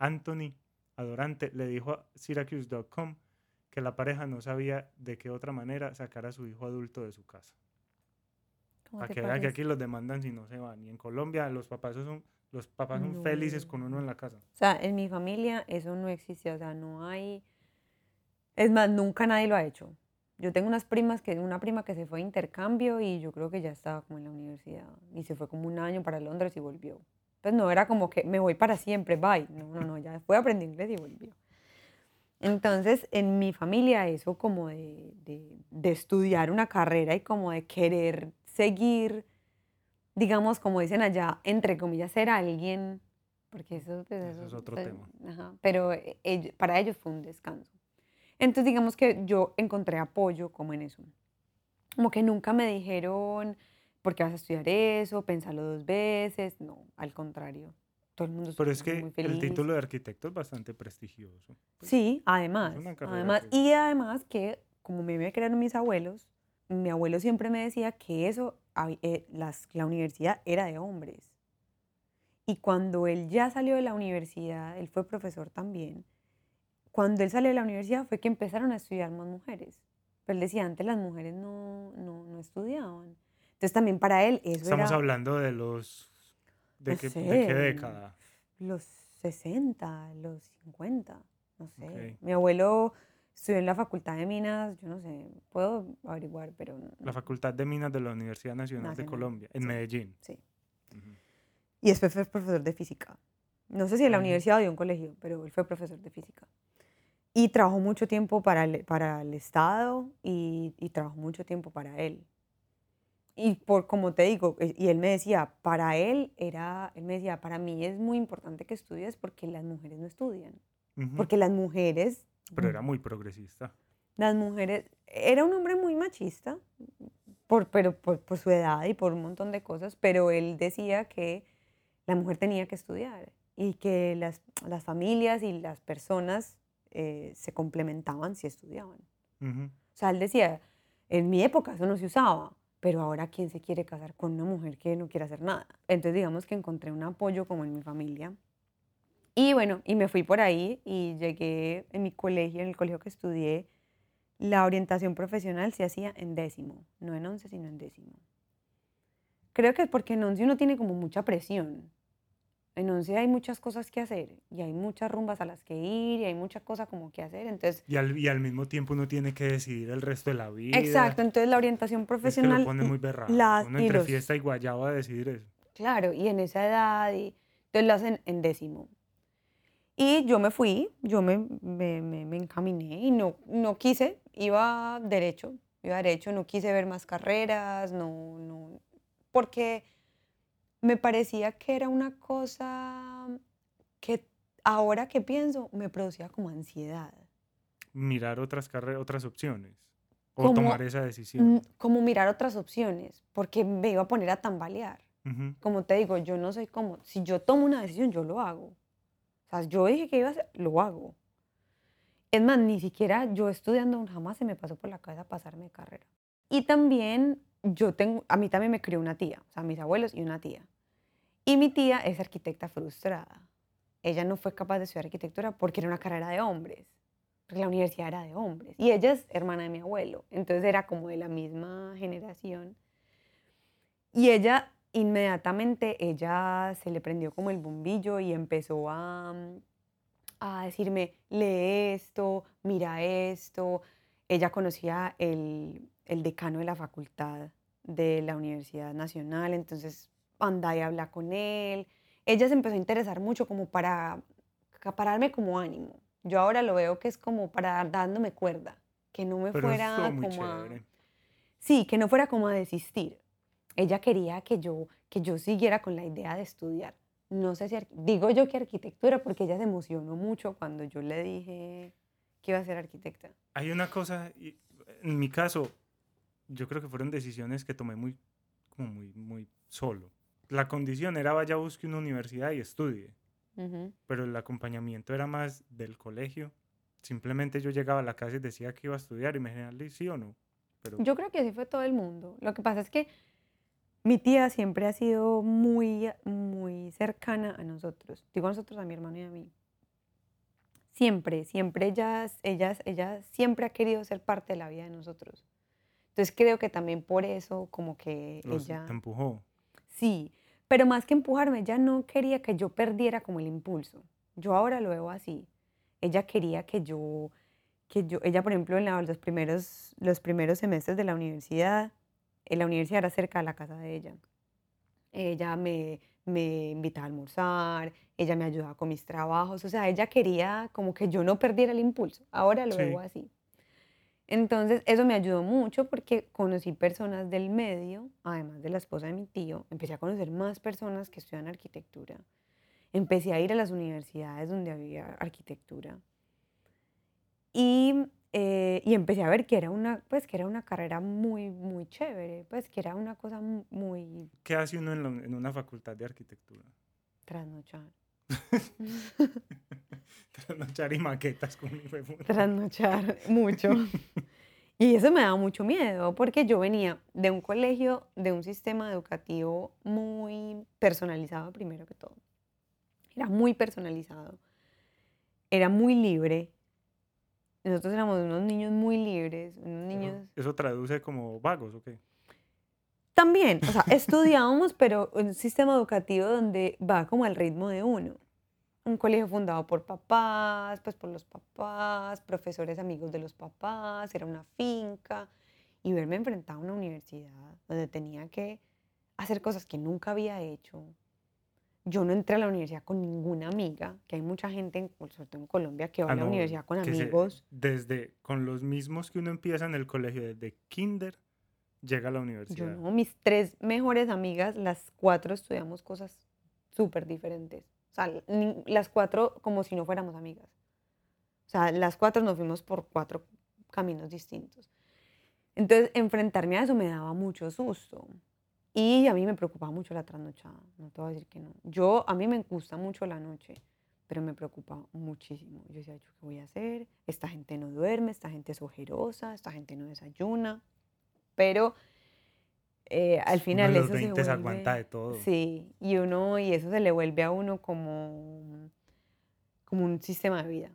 Anthony Adorante, le dijo a Syracuse.com que la pareja no sabía de qué otra manera sacar a su hijo adulto de su casa. ¿Cómo Para que vean que aquí los demandan si no se van. Y en Colombia los papás son Los papás son felices con uno en la casa. O sea, en mi familia eso no existe, o sea, no hay... Es más, nunca nadie lo ha hecho. Yo tengo unas primas que, una prima que se fue a intercambio y yo creo que ya estaba como en la universidad y se fue como un año para Londres y volvió. Pues no era como que me voy para siempre, bye. No, no, no, ya fue a aprender inglés y volvió. Entonces, en mi familia eso como de, de, de estudiar una carrera y como de querer seguir, digamos, como dicen allá, entre comillas, ser alguien, porque eso, pues, Eso es otro pues, tema. ajá, pero eh, para ellos fue un descanso. Entonces, digamos que yo encontré apoyo como en eso. Como que nunca me dijeron, ¿por qué vas a estudiar eso? Pénsalo dos veces. No, al contrario. Todo el mundo Pero es que muy el feliz. título de arquitecto es bastante prestigioso. Pues, Sí, además. además que- y además que, como me crearon mis abuelos, mi abuelo siempre me decía que eso, las, la universidad era de hombres. Y cuando él ya salió de la universidad, él fue profesor también, cuando él salió de la universidad fue que empezaron a estudiar más mujeres. Pero él decía, antes las mujeres no, no, no estudiaban. Entonces también para él eso Estamos era hablando de los... ¿De, No qué, de sé, qué década? los 60, los 50, no sé. Mi abuelo estudió en la Facultad de Minas, yo no sé, puedo averiguar, pero no- La Facultad de Minas de la Universidad Nacional, de Nacional, Colombia, en sí. Medellín. sí. Ujú. Y después fue profesor de física. No sé si en la Ujú. universidad o de un colegio, pero él fue profesor de física. Y trabajó mucho tiempo para el, para el Estado y, y trabajó mucho tiempo para él. Y por como te digo, eh, y él me decía, para él era, él me decía, para mí es muy importante que estudies porque las mujeres no estudian. Ujú. Porque las mujeres Pero era muy progresista. las mujeres, era un hombre muy machista, por, pero por, por su edad y por un montón de cosas, pero él decía que la mujer tenía que estudiar y que las, las familias y las personas eh, se complementaban si estudiaban. Ujú. O sea, él decía, en mi época eso no se usaba, pero ahora ¿quién se quiere casar con una mujer que no quiere hacer nada? Entonces digamos que encontré un apoyo como en mi familia. Y bueno, y me fui por ahí y llegué en mi colegio, en el colegio que estudié, la orientación profesional se hacía en décimo, no en once, sino en décimo. Creo que es porque en once uno tiene como mucha presión. En once hay muchas cosas que hacer y hay muchas rumbas a las que ir y hay muchas cosas como que hacer. Entonces, Y al, y al mismo tiempo uno tiene que decidir el resto de la vida. exacto, entonces la orientación Es que profesional lo pone muy berraco. las- uno entre los- fiesta y guayaba a decidir eso. Claro, y en esa edad, y, entonces lo hacen en décimo. Y yo me fui, yo me, me, me- me encaminé y no, no quise, iba derecho, iba derecho, no quise ver más carreras, no, no, porque me parecía que era una cosa que ahora que pienso me producía como ansiedad. Mirar otras carreras, otras opciones. O Como- tomar esa decisión. Como mirar otras opciones, porque me iba a poner a tambalear. Ujú. como te digo, yo no soy como, si yo tomo una decisión, yo lo hago. Sea, yo dije que iba a hacer, lo hago. Es más, ni siquiera yo estudiando jamás se me pasó por la cabeza pasarme de carrera. Y también yo tengo, a mí también me crió una tía, o sea, mis abuelos y una tía. Y mi tía es arquitecta frustrada. Ella no fue capaz de estudiar arquitectura porque era una carrera de hombres. Porque la universidad era de hombres. Y ella es hermana de mi abuelo. Entonces era como de la misma generación. Y ella, inmediatamente, ella se le prendió como el bombillo y empezó a, mm, a decirme, lee esto, mira esto. Ella conocía el, el decano de la facultad de la Universidad Nacional, entonces anda y habla con él. Ella se empezó a interesar mucho como para, ca- para darme como ánimo. Yo ahora lo veo que es como para dándome cuerda, que no me Pero fuera como a-. Sí, que no fuera como a desistir. Ella quería que yo, que yo siguiera con la idea de estudiar. No sé si, digo yo que arquitectura, porque ella se emocionó mucho cuando yo le dije que iba a ser arquitecta. Hay una cosa, en mi caso, yo creo que fueron decisiones que tomé muy, como muy, muy solo. La condición era vaya, busque una universidad y estudie, pero el acompañamiento era más del colegio. Simplemente yo llegaba a la casa y decía que iba a estudiar y me decían sí o no. Pero Yo creo que así fue todo el mundo. Lo que pasa es que mi tía siempre ha sido muy, muy cercana a nosotros. Digo a nosotros, a mi hermano y a mí. Siempre, siempre ella, ella, ella siempre ha querido ser parte de la vida de nosotros. Entonces creo que también por eso como que los- ella... te empujó. Sí, Pero más que empujarme, ella no quería que yo perdiera como el impulso. Yo ahora lo veo así. Ella quería que yo, que yo, ella por ejemplo en los, primeros, los primeros semestres de la universidad, la universidad era cerca de la casa de ella. Ella me, me invitaba a almorzar, ella me ayudaba con mis trabajos, o sea, ella quería como que yo no perdiera el impulso. Ahora lo veo así. Entonces, eso me ayudó mucho porque conocí personas del medio, además de la esposa de mi tío, empecé a conocer más personas que estudian arquitectura. Empecé a ir a las universidades donde había arquitectura. Y, eh, y empecé a ver que era, una, pues, que era una carrera muy, muy chévere, pues que era una cosa muy... ¿Qué hace uno en, en una facultad de arquitectura? Trasnochar. [laughs] Trasnochar y maquetas con Trasnochar mucho. [laughs] Y eso me daba mucho miedo porque yo venía de un colegio, de un sistema educativo muy personalizado primero que todo. Era muy personalizado. Era muy libre. Nosotros éramos unos niños muy libres, unos niños... ¿Eso traduce como vagos o qué? También, o sea, [laughs] estudiábamos, pero en un sistema educativo donde va como al ritmo de uno. Un colegio fundado por papás, pues por los papás, profesores amigos de los papás, era una finca. Y verme enfrentada a una universidad donde tenía que hacer cosas que nunca había hecho. Yo no entré a la universidad con ninguna amiga, que hay mucha gente, sobre todo en Colombia, que va a ah, la universidad con amigos. desde, con los mismos que uno empieza en el colegio, desde kinder llega a la universidad. Yo no, mis tres mejores amigas, las cuatro estudiamos cosas súper diferentes. O sea, las cuatro como si no fuéramos amigas. O sea, las cuatro nos fuimos por cuatro caminos distintos. Entonces, enfrentarme a eso me daba mucho susto. Y a mí me preocupaba mucho la trasnochada, no te voy a decir que no. Yo, a mí me gusta mucho la noche, pero me preocupa muchísimo. Yo decía, ¿qué voy a hacer? Esta gente no duerme, esta gente es ojerosa, esta gente no desayuna pero eh, al final eso se vuelve, aguanta de todo. Sí, y uno y eso se le vuelve a uno como como un sistema de vida.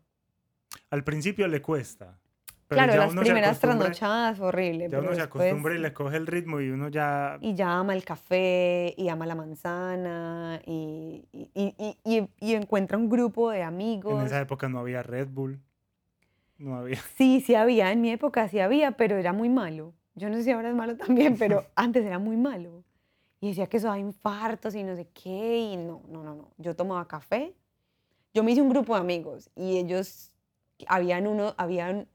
Al principio le cuesta. Claro, las primeras trasnochadas horrible. Ya uno se acostumbra y le coge el ritmo y uno ya... Y ya ama el café, y ama la manzana, y, y, y, y, encuentra un grupo de amigos. En esa época no había Red Bull. No había. [laughs] Sí, sí había. En mi época sí había, pero era muy malo. Yo no sé si ahora es malo también, pero [laughs] antes era muy malo. Y decía que eso da infartos y no sé qué. Y no, no, no, no. Yo tomaba café. Yo me hice un grupo de amigos y ellos, habían uno, habían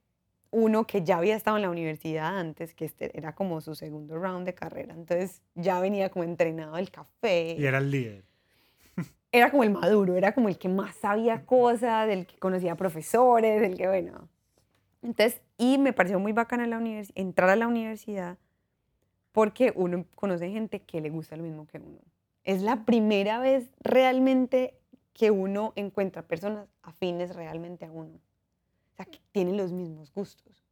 uno que ya había estado en la universidad antes, que este era como su segundo round de carrera. Entonces ya venía como entrenado el café. Y era el líder. [laughs] Era como el maduro, era como el que más sabía cosas, el que conocía profesores, el que, bueno, entonces, y me pareció muy bacana la entrar a la universidad porque uno conoce gente que le gusta lo mismo que uno. Es la primera vez realmente que uno encuentra personas afines realmente a uno. O sea, que tienen los mismos gustos,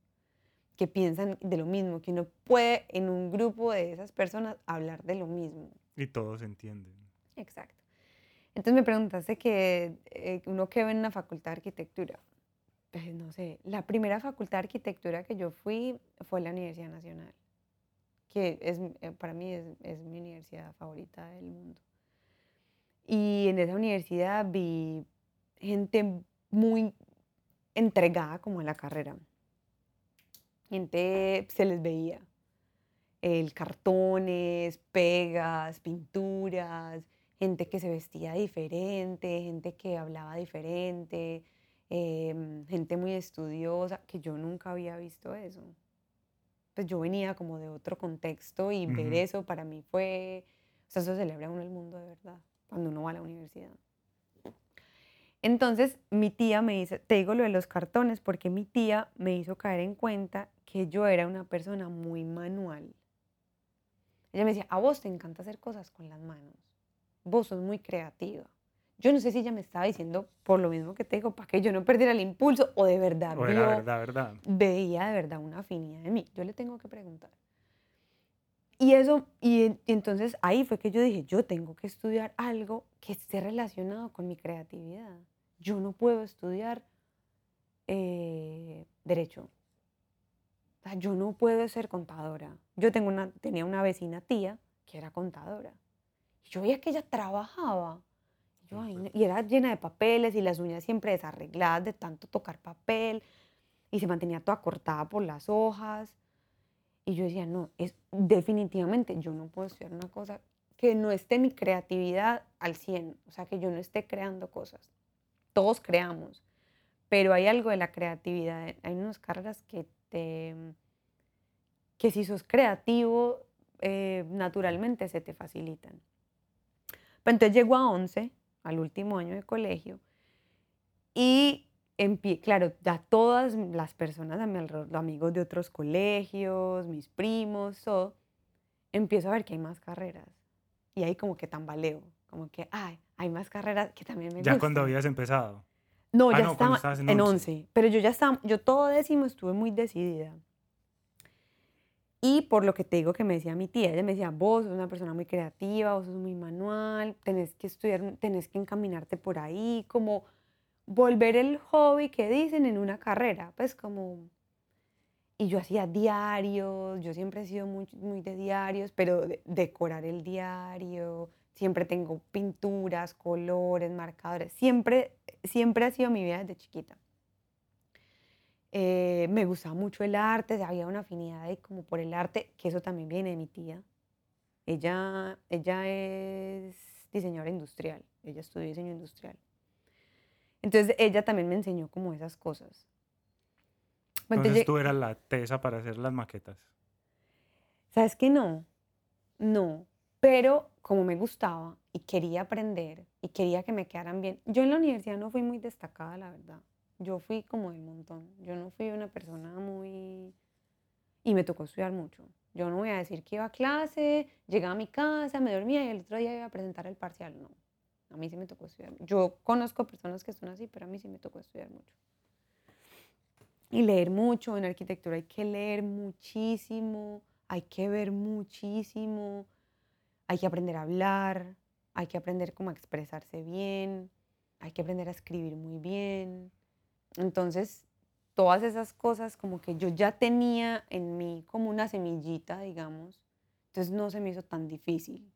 que piensan de lo mismo, que uno puede en un grupo de esas personas hablar de lo mismo. Y todos entienden. Exacto. Entonces me preguntaste que eh, uno que ve en una facultad de arquitectura. Pues, no sé, la primera facultad de arquitectura que yo fui fue la Universidad Nacional, que es, eh, para mí es, es mi universidad favorita del mundo. Y en esa universidad vi gente muy entregada como a la carrera. Gente se les veía. El cartones, pegas, pinturas, gente que se vestía diferente, gente que hablaba diferente, Em, gente muy estudiosa, que yo nunca había visto eso. Pues yo venía como de otro contexto y ver eso para mí fue, o sea, eso celebra uno el mundo de verdad, cuando uno va a la universidad. Entonces mi tía me dice, te digo lo de los cartones porque mi tía me hizo caer en cuenta que yo era una persona muy manual. Ella me decía, a vos te encanta hacer cosas con las manos, vos sos muy creativa. Yo no sé si ella me estaba diciendo por lo mismo que te digo, para que yo no perdiera el impulso o de verdad. O era verdad, verdad. Veía de verdad una afinidad en mí. Yo le tengo que preguntar. Y eso, y, entonces ahí fue que yo dije, yo tengo que estudiar algo que esté relacionado con mi creatividad. Yo no puedo estudiar eh, derecho. O sea, yo no puedo ser contadora. Yo tenía una vecina tía que era contadora Yo veía que ella trabajaba. Y era llena de papeles y las uñas siempre desarregladas de tanto tocar papel y se mantenía toda cortada por las hojas. Y yo decía, no, es definitivamente yo no puedo estudiar una cosa que no esté mi creatividad al 100, o sea, que yo no esté creando cosas. Todos creamos, pero hay algo de la creatividad, hay unas carreras que te que si sos creativo, eh, naturalmente se te facilitan. Pero entonces llego a 11, al último año de colegio, y claro, ya todas las personas a amigos de otros colegios, mis primos, todo, empiezo a ver que hay más carreras. Y ahí como que tambaleo, como que, ay, hay más carreras que también me ¿Ya cuando habías empezado? No, ah, ya estaba en 11. Pero yo ya estaba, yo todo décimo estuve muy decidida. Y por lo que te digo que me decía mi tía, ella me decía, vos sos una persona muy creativa, vos sos muy manual, tenés que estudiar, tenés que encaminarte por ahí, como volver el hobby que dicen en una carrera, pues como... Y yo hacía diarios, yo siempre he sido muy, muy de diarios, pero decorar el diario, siempre tengo pinturas, colores, marcadores, siempre, siempre ha sido mi vida desde chiquita. Eh, me gustaba mucho el arte, había una afinidad ahí como por el arte, que eso también viene de mi tía. Ella, ella es diseñadora industrial, ella estudió diseño industrial. Entonces ella también me enseñó como esas cosas. Entonces, tú eras la tesa para hacer las maquetas. ¿Sabes qué no? No, pero como me gustaba y quería aprender y quería que me quedaran bien. Yo en la universidad no fui muy destacada, la verdad yo fui como del montón. Yo no fui una persona muy... Y me tocó estudiar mucho. Yo no voy a decir que iba a clase, llegaba a mi casa, me dormía y el otro día iba a presentar el parcial. No, a mí sí me tocó estudiar. Yo conozco personas que son así, pero a mí sí me tocó estudiar mucho. Y leer mucho. En arquitectura hay que leer muchísimo, hay que ver muchísimo, hay que aprender a hablar, hay que aprender cómo expresarse bien, hay que aprender a escribir muy bien entonces, todas esas cosas como que yo ya tenía en mí como una semillita, digamos, entonces no se me hizo tan difícil.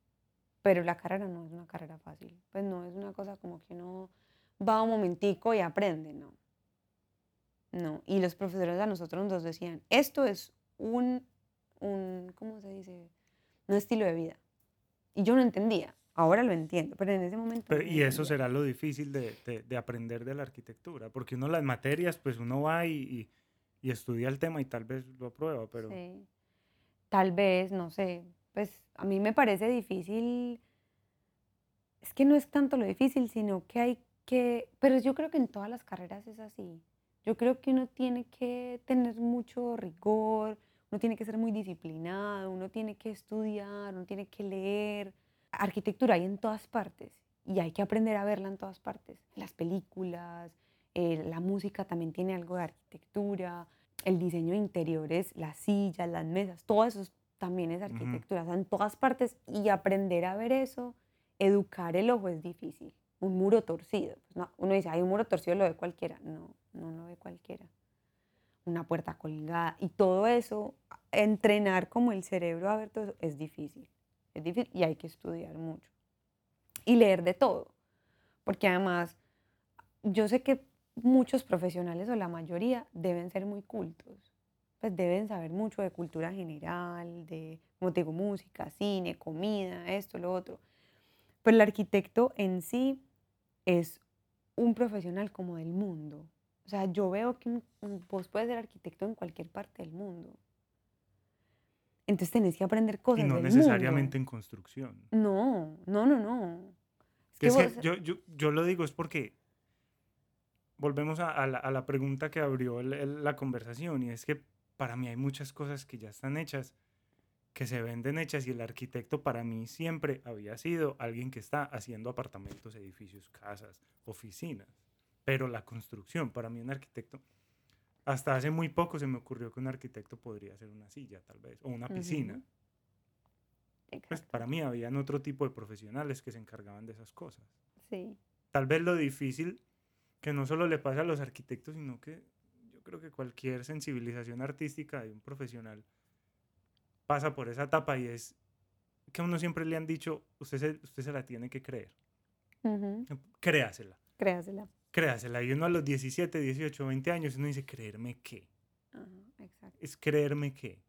Pero la carrera no es una carrera fácil, pues no es una cosa como que uno va un momentico y aprende, no. No, y los profesores a nosotros nos decían, esto es un, un, ¿cómo se dice? Un estilo de vida. Y yo no entendía. Ahora lo entiendo, pero en ese momento... y eso será lo difícil de, de, aprender de la arquitectura, porque uno las materias, pues uno va y, y, estudia el tema y tal vez lo aprueba, pero... Sí, tal vez, no sé, pues a mí me parece difícil, es que no es tanto lo difícil, sino que hay que, pero yo creo que en todas las carreras es así. Yo creo que uno tiene que tener mucho rigor, uno tiene que ser muy disciplinado, uno tiene que estudiar, uno tiene que leer arquitectura hay en todas partes y hay que aprender a verla en todas partes. Las películas, eh, la música también tiene algo de arquitectura, el diseño de interiores, las sillas, las mesas, todo eso también es arquitectura, en todas partes y aprender a ver eso, educar el ojo es difícil. Un muro torcido, pues no, uno dice, hay un muro torcido, lo ve cualquiera. No, no lo ve cualquiera. Una puerta colgada y todo eso, entrenar como el cerebro a ver todo es difícil. Es difícil y hay que estudiar mucho. Y leer de todo. Porque además, yo sé que muchos profesionales o la mayoría deben ser muy cultos. Pues deben saber mucho de cultura general, de, como digo, música, cine, comida, esto, lo otro. Pero el arquitecto en sí es un profesional como del mundo. O sea, yo veo que vos puedes ser arquitecto en cualquier parte del mundo. Entonces tenés que aprender cosas. Y no necesariamente en construcción. No, no, no, no. Es que, yo, yo, yo, lo digo es porque volvemos a, la, a la, pregunta que abrió la conversación y es que para mí hay muchas cosas que ya están hechas, que se venden hechas y el arquitecto para mí siempre había sido alguien que está haciendo apartamentos, edificios, casas, oficinas. Pero la construcción, para mí un arquitecto hasta hace muy poco se me ocurrió que un arquitecto podría hacer una silla, tal vez, o una piscina. Pues para mí habían otro tipo de profesionales que se encargaban de esas cosas. Sí. Tal vez lo difícil que no solo le pasa a los arquitectos, sino que yo creo que cualquier sensibilización artística de un profesional pasa por esa etapa y es que a uno siempre le han dicho, usted se, usted se la tiene que creer. Ujú. Créasela. Créasela. Créasela. Y uno a los 17, 18, 20 años, uno dice, ¿creerme qué? Exacto. Es creerme qué.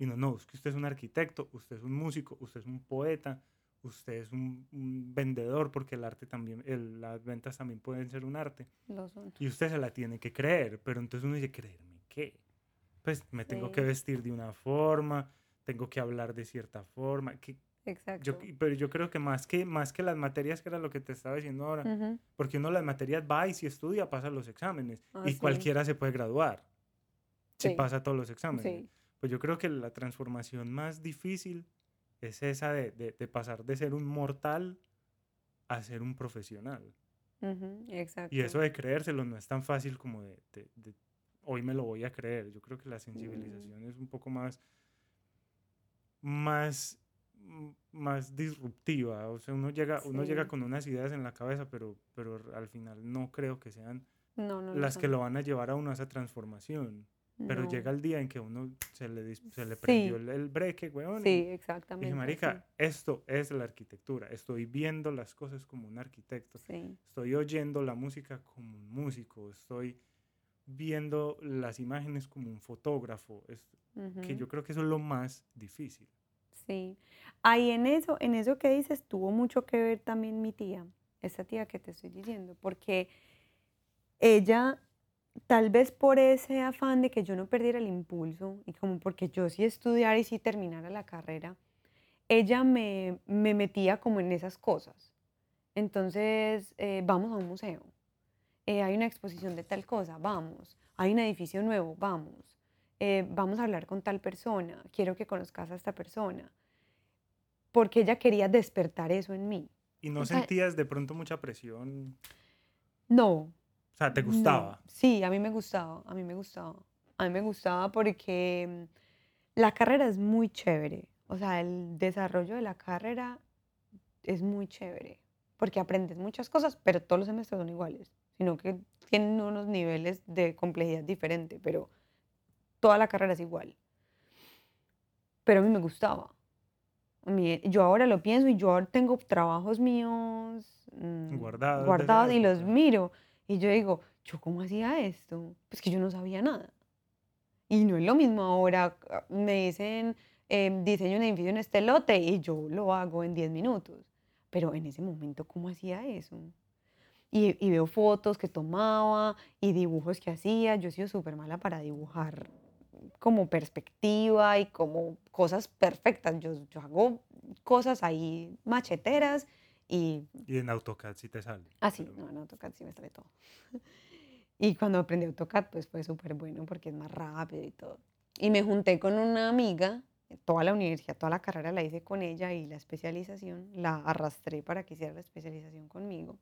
Y no, no, es que usted es un arquitecto, usted es un músico, usted es un poeta, usted es un, un vendedor, porque el arte también, el- las ventas también pueden ser un arte. Lo son. Y usted se la tiene que creer, pero entonces uno dice, ¿creerme qué? Pues me tengo que vestir de una forma, tengo que hablar de cierta forma. que Exacto. yo, pero yo creo que más, que más que las materias, que era lo que te estaba diciendo ahora, porque uno las materias va y si estudia pasa los exámenes Ah, y sí. cualquiera se puede graduar si Sí. pasa todos los exámenes. Sí. Pues yo creo que la transformación más difícil es esa de, de- de pasar de ser un mortal a ser un profesional. Exacto. Y eso de creérselo no es tan fácil como de, hoy me lo voy a creer. Yo creo que la sensibilización es un poco más, más, mm, más disruptiva. O sea, uno llega, uno llega Sí. con unas ideas en la cabeza, pero, pero al final no creo que sean No, no, no las que son. lo van a llevar a uno a esa transformación. Pero No. llega el día en que uno se le, se le Sí. prendió el, el breque, weón. y- Sí, y exactamente. dije, sí, marica, esto es la arquitectura. Estoy viendo las cosas como un arquitecto. Sí. Estoy oyendo la música como un músico. Estoy viendo las imágenes como un fotógrafo. Es, Que ujú. yo creo que eso es lo más difícil. Sí. Ahí en eso, en eso que dices, tuvo mucho que ver también mi tía, esa tía que te estoy diciendo, porque ella, tal vez por ese afán de que yo no perdiera el impulso y como porque yo sí estudiara y sí terminara la carrera, ella me, me metía como en esas cosas. Entonces, eh, vamos a un museo, eh, hay una exposición de tal cosa, vamos, hay un edificio nuevo, vamos, eh, vamos a hablar con tal persona, quiero que conozcas a esta persona, porque ella quería despertar eso en mí. Y no O sea- sentías de pronto mucha presión. No, O sea, ¿te no. gustaba? Sí, a mí me gustaba, a mí me gustaba. A mí me gustaba porque mm, la carrera es muy chévere. O sea, el desarrollo de la carrera es muy chévere. Porque aprendes muchas cosas, pero todos los semestres son iguales. Sino que tienen unos niveles de complejidad diferente, pero toda la carrera es igual. Pero a mí me gustaba. A mí- yo ahora lo pienso y yo ahora tengo trabajos míos mm, Guardados guardados y los miro. Y yo digo, ¿yo cómo hacía esto? Pues que yo no sabía nada. Y no es lo mismo ahora, ah, me dicen, em, diseño un edificio en este lote y yo lo hago en 10 minutos. Pero en ese momento, ¿cómo hacía eso? Y, y veo fotos que tomaba y dibujos que hacía. Yo he sido súper mala para dibujar como perspectiva y como cosas perfectas. Yo, yo hago cosas ahí macheteras y Y en AutoCAD sí te sale. así, pero- no, en AutoCAD sí me sale todo. [laughs] Y cuando aprendí AutoCAD, pues fue súper bueno porque es más rápido y todo. Y me junté con una amiga, toda la universidad, toda la carrera la hice con ella y la especialización la arrastré para que hiciera la especialización conmigo.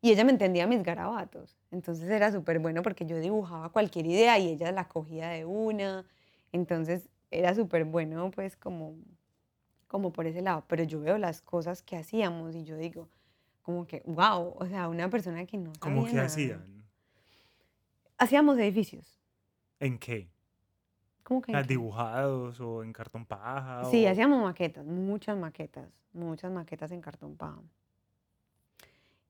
Y ella me entendía mis garabatos. Entonces era súper bueno porque yo dibujaba cualquier idea y ella la cogía de una. Entonces era súper bueno pues como, como por ese lado. Pero yo veo las cosas que hacíamos y yo digo, como que, wow, o sea, una persona que no ¿Cómo que nada. hacían? Hacíamos edificios. ¿En qué? ¿Cómo que? en qué? ¿Dibujados o en cartón paja? Sí, o- hacíamos maquetas, muchas maquetas, muchas maquetas en cartón paja.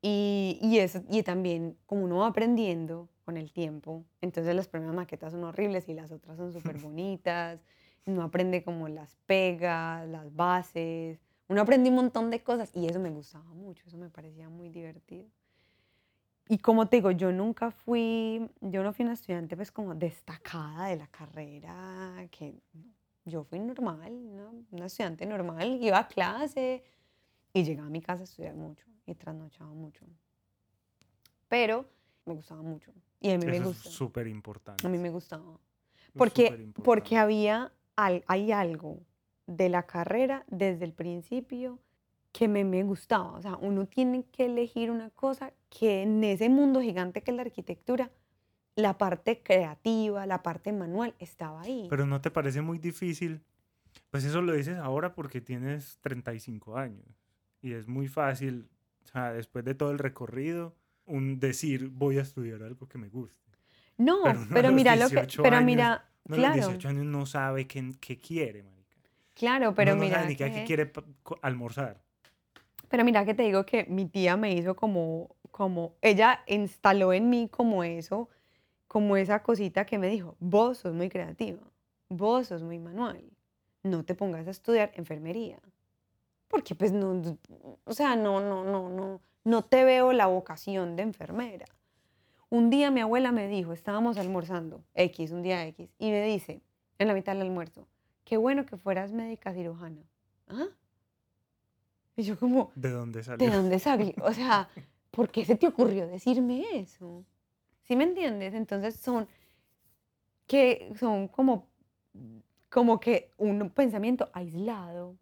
Y, y eso, y también, como uno va aprendiendo con el tiempo, entonces las primeras maquetas son horribles y las otras son [laughs] súper bonitas. Uno aprende como las pegas, las bases. Uno aprende un montón de cosas y eso me gustaba mucho, eso me parecía muy divertido. Y como te digo, yo nunca fui, yo no fui una estudiante pues como destacada de la carrera, que yo fui normal, ¿no? una estudiante normal, iba a clase y llegaba a mi casa a estudiar mucho y trasnochaba mucho. Pero me gustaba mucho y a mí me Eso gusta. es súper importante. A mí me gustaba. Porque, porque había, al- hay algo de la carrera desde el principio que me, me gustaba. O sea, uno tiene que elegir una cosa que en ese mundo gigante que es la arquitectura, la parte creativa, la parte manual estaba ahí. Pero ¿no te parece muy difícil? Pues eso lo dices ahora porque tienes 35 años. Y es muy fácil, o sea, después de todo el recorrido, un decir voy a estudiar algo que me guste. no, pero mira lo que, 18 pero años, mira, No, claro. a los 18 años no sabe qué, qué quiere, marica. Claro, pero no mira sabe ni qué, que, quiere almorzar. pero mira que te digo que mi tía me hizo como, como, ella instaló en mí como eso, como esa cosita que me dijo, vos sos muy creativa, vos sos muy manual, no te pongas a estudiar enfermería, porque pues no, o sea, no, no, no, no, no te veo la vocación de enfermera. Un día mi abuela me dijo, estábamos almorzando, X, un día X, y me dice, en la mitad del almuerzo, qué bueno que fueras médica cirujana. ¿Ah? Y yo como, ¿De dónde ¿de salió? dónde salió? O sea, ¿por qué se te ocurrió decirme eso? ¿Sí me entiendes? Entonces son que son como, como que un pensamiento aislado.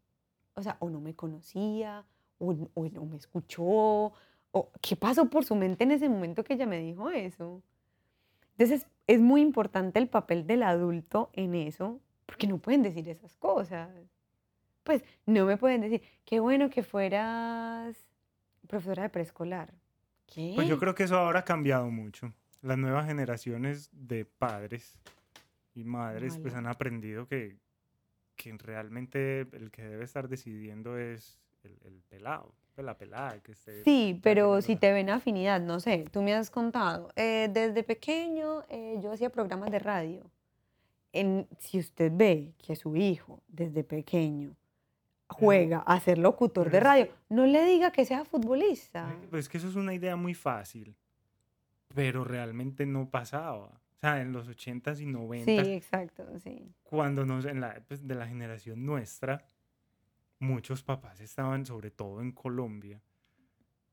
O sea, o no me conocía, o, o no me escuchó, o qué pasó por su mente en ese momento que ella me dijo eso. Entonces es muy importante el papel del adulto en eso, porque no pueden decir esas cosas. Pues no me pueden decir, qué bueno que fueras profesora de preescolar. ¿Qué? Pues yo creo que eso ahora ha cambiado mucho. Las nuevas generaciones de padres y madres pues han aprendido que, que realmente el que debe estar decidiendo es el, el pelado, pues, la pelada que esté Sí, pero si te ven afinidad, no sé, tú me has contado, eh, desde pequeño eh, yo hacía programas de radio. En, si usted ve que su hijo desde pequeño juega a ser locutor de radio, no le diga que sea futbolista. Pues que eso es una idea muy fácil, pero realmente no pasaba. O sea, en los 80s y Sí, 90s, exacto, sí. cuando nos, en la, pues, de la generación nuestra, muchos papás estaban, sobre todo en Colombia,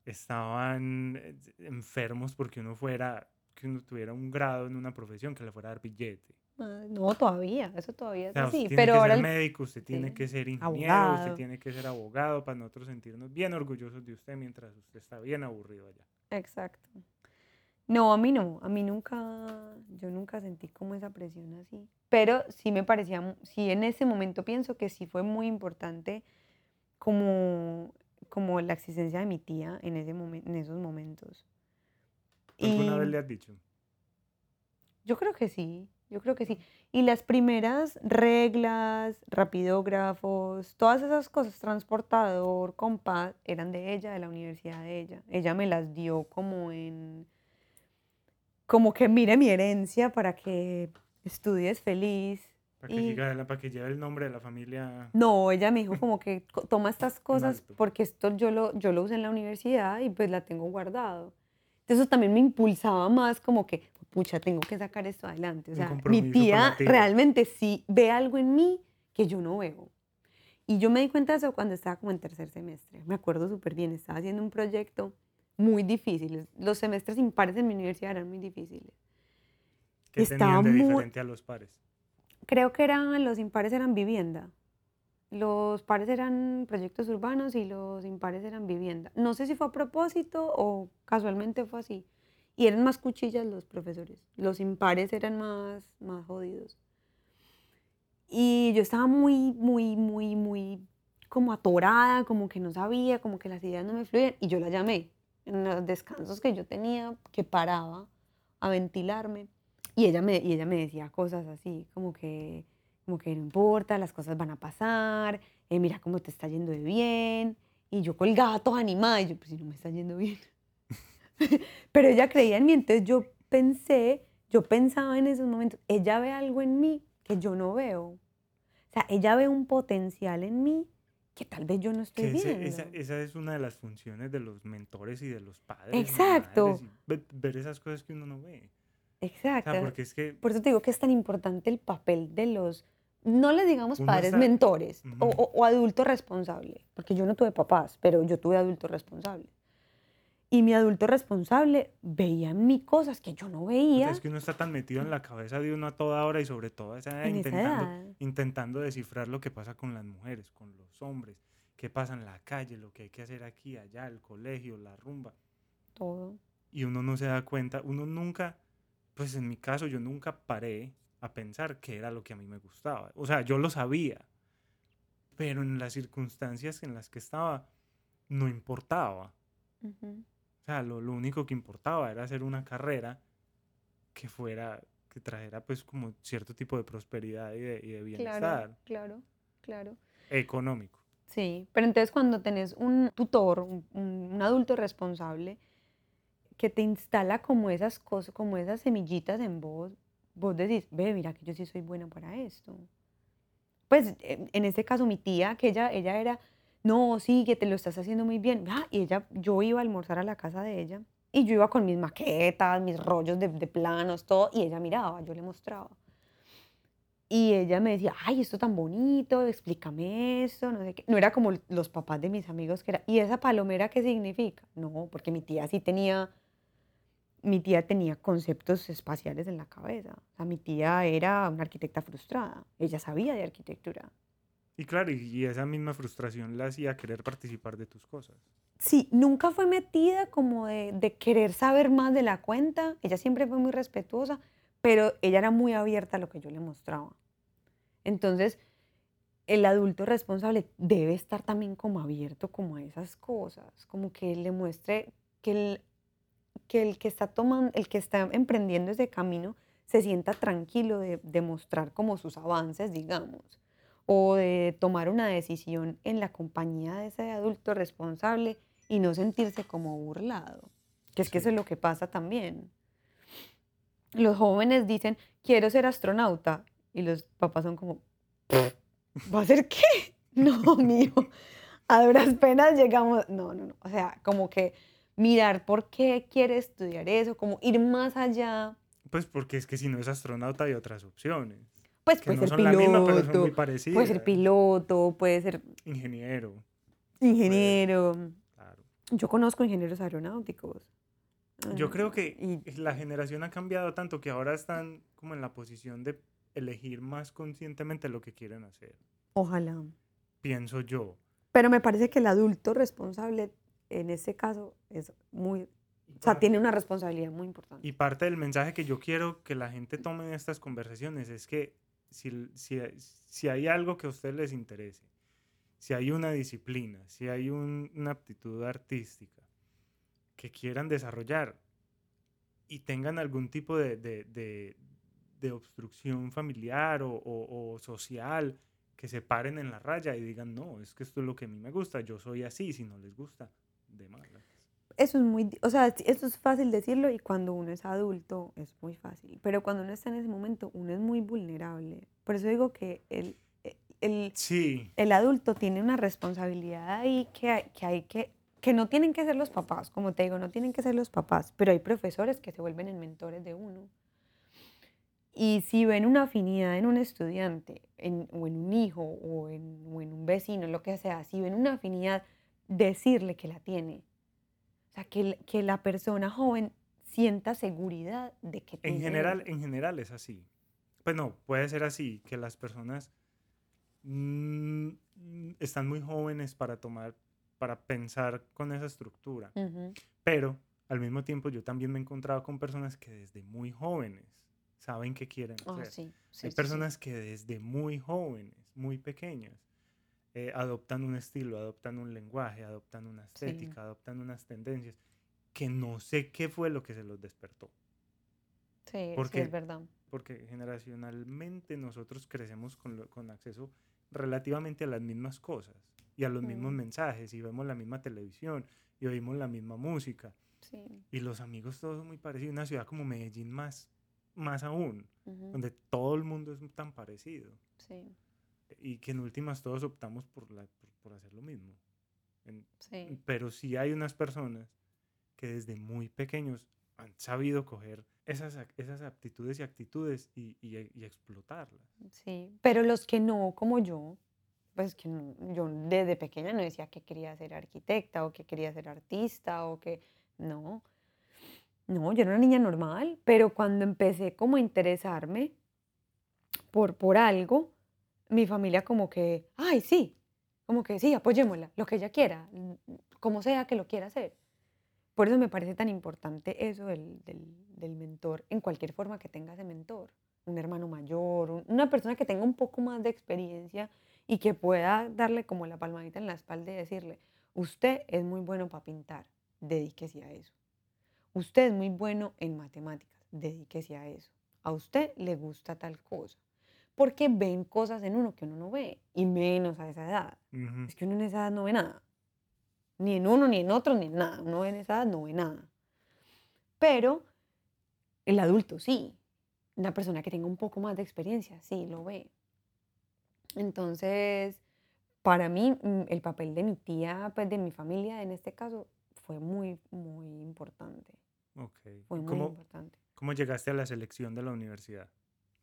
estaban eh, enfermos porque uno fuera, que uno tuviera un grado en una profesión que le fuera a dar billete. Ah, No, todavía, eso todavía O es sea, usted así, tiene pero que ahora ser el- médico, usted tiene sí, que ser ingeniero, usted abogado. tiene que ser abogado para nosotros sentirnos bien orgullosos de usted mientras usted está bien aburrido allá. Exacto. No, a mí no, a mí nunca, yo nunca sentí como esa presión así. Pero sí me parecía, sí en ese momento pienso que sí fue muy importante como, como la existencia de mi tía en, ese momen- en esos momentos. ¿Tú alguna vez Y le has dicho? yo creo que sí, yo creo que sí. Y las primeras reglas, rapidógrafos, todas esas cosas, transportador, compás, eran de ella, de la universidad de ella. Ella me las dio como en, como que mire mi herencia para que estudies feliz. Para que, Y llegue- para que lleve el nombre de la familia. no, ella me dijo como que toma estas [laughs] cosas porque esto yo lo, yo lo usé en la universidad y pues la tengo guardado. Entonces eso también me impulsaba más como que, pucha, tengo que sacar esto adelante. O sea, mi tía. realmente sí ve algo en mí que yo no veo. Y yo me di cuenta de eso cuando estaba como en tercer semestre. Me acuerdo súper bien, estaba haciendo un proyecto muy difícil. Los semestres impares en mi universidad eran muy difíciles. que estaba tenían de muy- diferente a los pares? Creo que eran, los impares eran vivienda. Los pares eran proyectos urbanos y los impares eran vivienda. No sé si fue a propósito o casualmente fue así. Y eran más cuchillas los profesores. Los impares eran más, más jodidos. Y yo estaba muy, muy, muy, muy como atorada, como que no sabía, como que las ideas no me fluían. Y yo la llamé en los descansos que yo tenía, que paraba a ventilarme. Y ella me, y ella me decía cosas así, como que, como que no importa, las cosas van a pasar, eh, mira cómo te está yendo de bien. Y yo colgaba toda animada, y yo, pues si no me está yendo bien. [laughs] Pero ella creía en mí, entonces yo pensé, yo pensaba en esos momentos, ella ve algo en mí que yo no veo. O sea, ella ve un potencial en mí que tal vez yo no estoy ese- viendo. esa, esa es una de las funciones de los mentores y de los padres. Exacto. y ver esas cosas que uno no ve. O Exacto. sea, porque es que Por eso te digo que es tan importante el papel de los, no les digamos padres, está- mentores o, o, o adulto responsable, porque yo no tuve papás, pero yo tuve adulto responsable. Y mi adulto responsable veía en mí cosas que yo no veía es que uno está tan metido en la cabeza de uno a toda hora y sobre todo esa en esa intentando, intentando descifrar lo que pasa con las mujeres, con los hombres, qué pasa en la calle, lo que hay que hacer aquí, allá, el colegio, la rumba. Todo. y uno no se da cuenta, uno nunca, pues en mi caso yo nunca paré a pensar qué era lo que a mí me gustaba. O sea, yo lo sabía, pero en las circunstancias en las que estaba no importaba. Ujú. O sea, lo, lo único que importaba era hacer una carrera que fuera, que trajera pues como cierto tipo de prosperidad y de, y de Claro, bienestar. claro, claro. económico. Sí, pero entonces cuando tenés un tutor, un, un adulto responsable, que te instala como esas cosas, como esas semillitas en vos, vos decís, ve, mira que yo sí soy buena para esto. Pues en este caso mi tía, que ella, ella era, no, sí, que te lo estás haciendo muy bien. Ah, y ella, yo iba a almorzar a la casa de ella y yo iba con mis maquetas, mis rollos de, planos, todo, y ella miraba, yo le mostraba. Y ella me decía, ay, esto tan bonito, explícame eso, no. No era como los papás de mis amigos que era, ¿y esa palomera qué significa? No, porque mi tía sí tenía, mi tía tenía conceptos espaciales en la cabeza. O sea, mi tía era una arquitecta frustrada, ella sabía de arquitectura. Y claro, y esa misma frustración la hacía querer participar de tus cosas. Sí, nunca fue metida como de, de querer saber más de la cuenta, ella siempre fue muy respetuosa, pero ella era muy abierta a lo que yo le mostraba. Entonces, el adulto responsable debe estar también como abierto como a esas cosas, como que le muestre que el que, está tomando, el que está emprendiendo ese camino se sienta tranquilo de, de mostrar como sus avances, digamos, o de tomar una decisión en la compañía de ese adulto responsable y no sentirse como burlado, que es que eso es lo que pasa también los jóvenes dicen, quiero ser astronauta, y los papás son como, [laughs] ¿va a ser qué? [laughs] No, mío, a duras penas llegamos, no, no, no, o sea, como que mirar por qué quiere estudiar eso, como ir más allá. Pues porque es que si no es astronauta hay otras opciones. Pues que puede no ser son la piloto, misma, pero son muy parecidas. puede ser piloto, puede ser Ingeniero, ingeniero. claro. Yo conozco ingenieros aeronáuticos. Yo Ah, creo que y- la generación ha cambiado tanto que ahora están como en la posición de elegir más conscientemente lo que quieren hacer. Ojalá. Pienso yo. Pero me parece que el adulto responsable en ese caso es muy, o sea, tiene una responsabilidad muy importante. Y parte del mensaje que yo quiero que la gente tome en estas conversaciones es que si, si, si hay algo que a ustedes les interese, si hay una disciplina, si hay un- una aptitud artística que quieran desarrollar y tengan algún tipo de, de- de- obstrucción familiar o, o- o social, que se paren en la raya y digan, no, es que esto es lo que a mí me gusta, yo soy así, si no les gusta, de malas. Eso es muy, o sea, eso es fácil decirlo y cuando uno es adulto es muy fácil, pero cuando uno está en ese momento uno es muy vulnerable. Por eso digo que el, e- el, Sí, el adulto tiene una responsabilidad ahí que que hay que, que no tienen que ser los papás, como te digo, no tienen que ser los papás, pero hay profesores que se vuelven en mentores de uno. Y si ven una afinidad en un estudiante, en- o en un hijo, o en, o en un vecino, lo que sea, si ven una afinidad, decirle que la tiene. O sea, que, que la persona joven sienta seguridad de que En general, en general es así. Pues no, puede ser así, que las personas mm, están muy jóvenes para tomar, para pensar con esa estructura. Pero al mismo tiempo yo también me he encontrado con personas que desde muy jóvenes saben qué quieren Ah, hacer. sí, sí, Hay sí. personas que desde muy jóvenes, muy pequeñas, eh, adoptan un estilo, adoptan un lenguaje, adoptan una Sí. estética, adoptan unas tendencias que no sé qué fue lo que se los despertó. Sí, sí, porque- es verdad. porque generacionalmente nosotros crecemos con, lo- con acceso relativamente a las mismas cosas y a los mismos Mm. mensajes y vemos la misma televisión y oímos la misma música Sí. y los amigos todos son muy parecidos, una ciudad como Medellín más, más aún, ujú, donde todo el mundo es tan parecido Sí, y que en últimas todos optamos por, la, por, por hacer lo mismo. En- sí. pero sí hay unas personas que desde muy pequeños han sabido coger esas, esas aptitudes y actitudes y, y- y explotarlas. Sí, pero los que no, como yo, pues que no- yo desde pequeña no decía que quería ser arquitecta o que quería ser artista o que no. No, yo era una niña normal, pero cuando empecé como a interesarme por, por algo, mi familia como que, ay, sí, como que sí, apoyémosla, lo que ella quiera, como sea que lo quiera hacer. Por eso me parece tan importante eso del, del, mentor, en cualquier forma que tenga ese mentor. Un hermano mayor, un- una persona que tenga un poco más de experiencia y que pueda darle como la palmadita en la espalda y decirle, usted es muy bueno para pintar, dedíquese a eso. Usted es muy bueno en matemáticas, dedíquese a eso. A usted le gusta tal cosa. Porque ven cosas en uno que uno no ve, y menos a esa edad. Es que uno en esa edad no ve nada. Ni en uno, ni en otro, ni en nada. Uno en esa edad no ve nada. Pero el adulto sí. Una persona que tenga un poco más de experiencia, sí, lo ve. Entonces, para mí, mm, el papel de mi tía, pues de mi familia en este caso, fue muy, muy importante. Ok. Fue ¿Y muy cómo, importante. cómo llegaste a la selección de la universidad?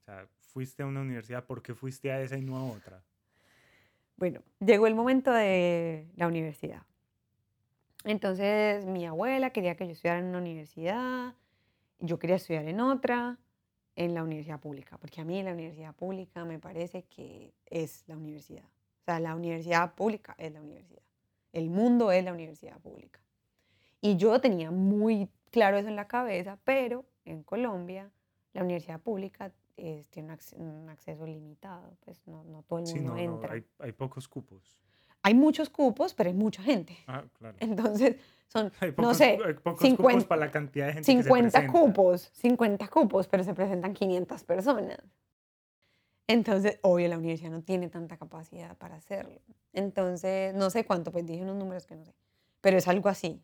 O sea, fuiste a una universidad, ¿por qué fuiste a esa y no a otra? Bueno, llegó el momento de la universidad. Entonces, mi abuela quería que yo estudiara en una universidad, yo quería estudiar en otra, en la universidad pública, porque a mí la universidad pública me parece que es la universidad. O sea, la universidad pública es la universidad. El mundo es la universidad pública. Y yo tenía muy claro eso en la cabeza, pero en Colombia la universidad pública eh, tiene un, un acceso limitado, pues no, no todo el Sí, mundo no, no, entra. hay, hay pocos cupos. Hay muchos cupos, pero hay mucha gente. Ah, claro. Entonces, son, [laughs] Hay no pocos, sé, hay pocos 50 cupos para la cantidad de gente que se 50 cupos, 50 cupos, pero se presentan 500 personas. Entonces, obvio, la universidad no tiene tanta capacidad para hacerlo. Entonces, no sé cuánto, pues dije unos números que no sé, pero es algo así.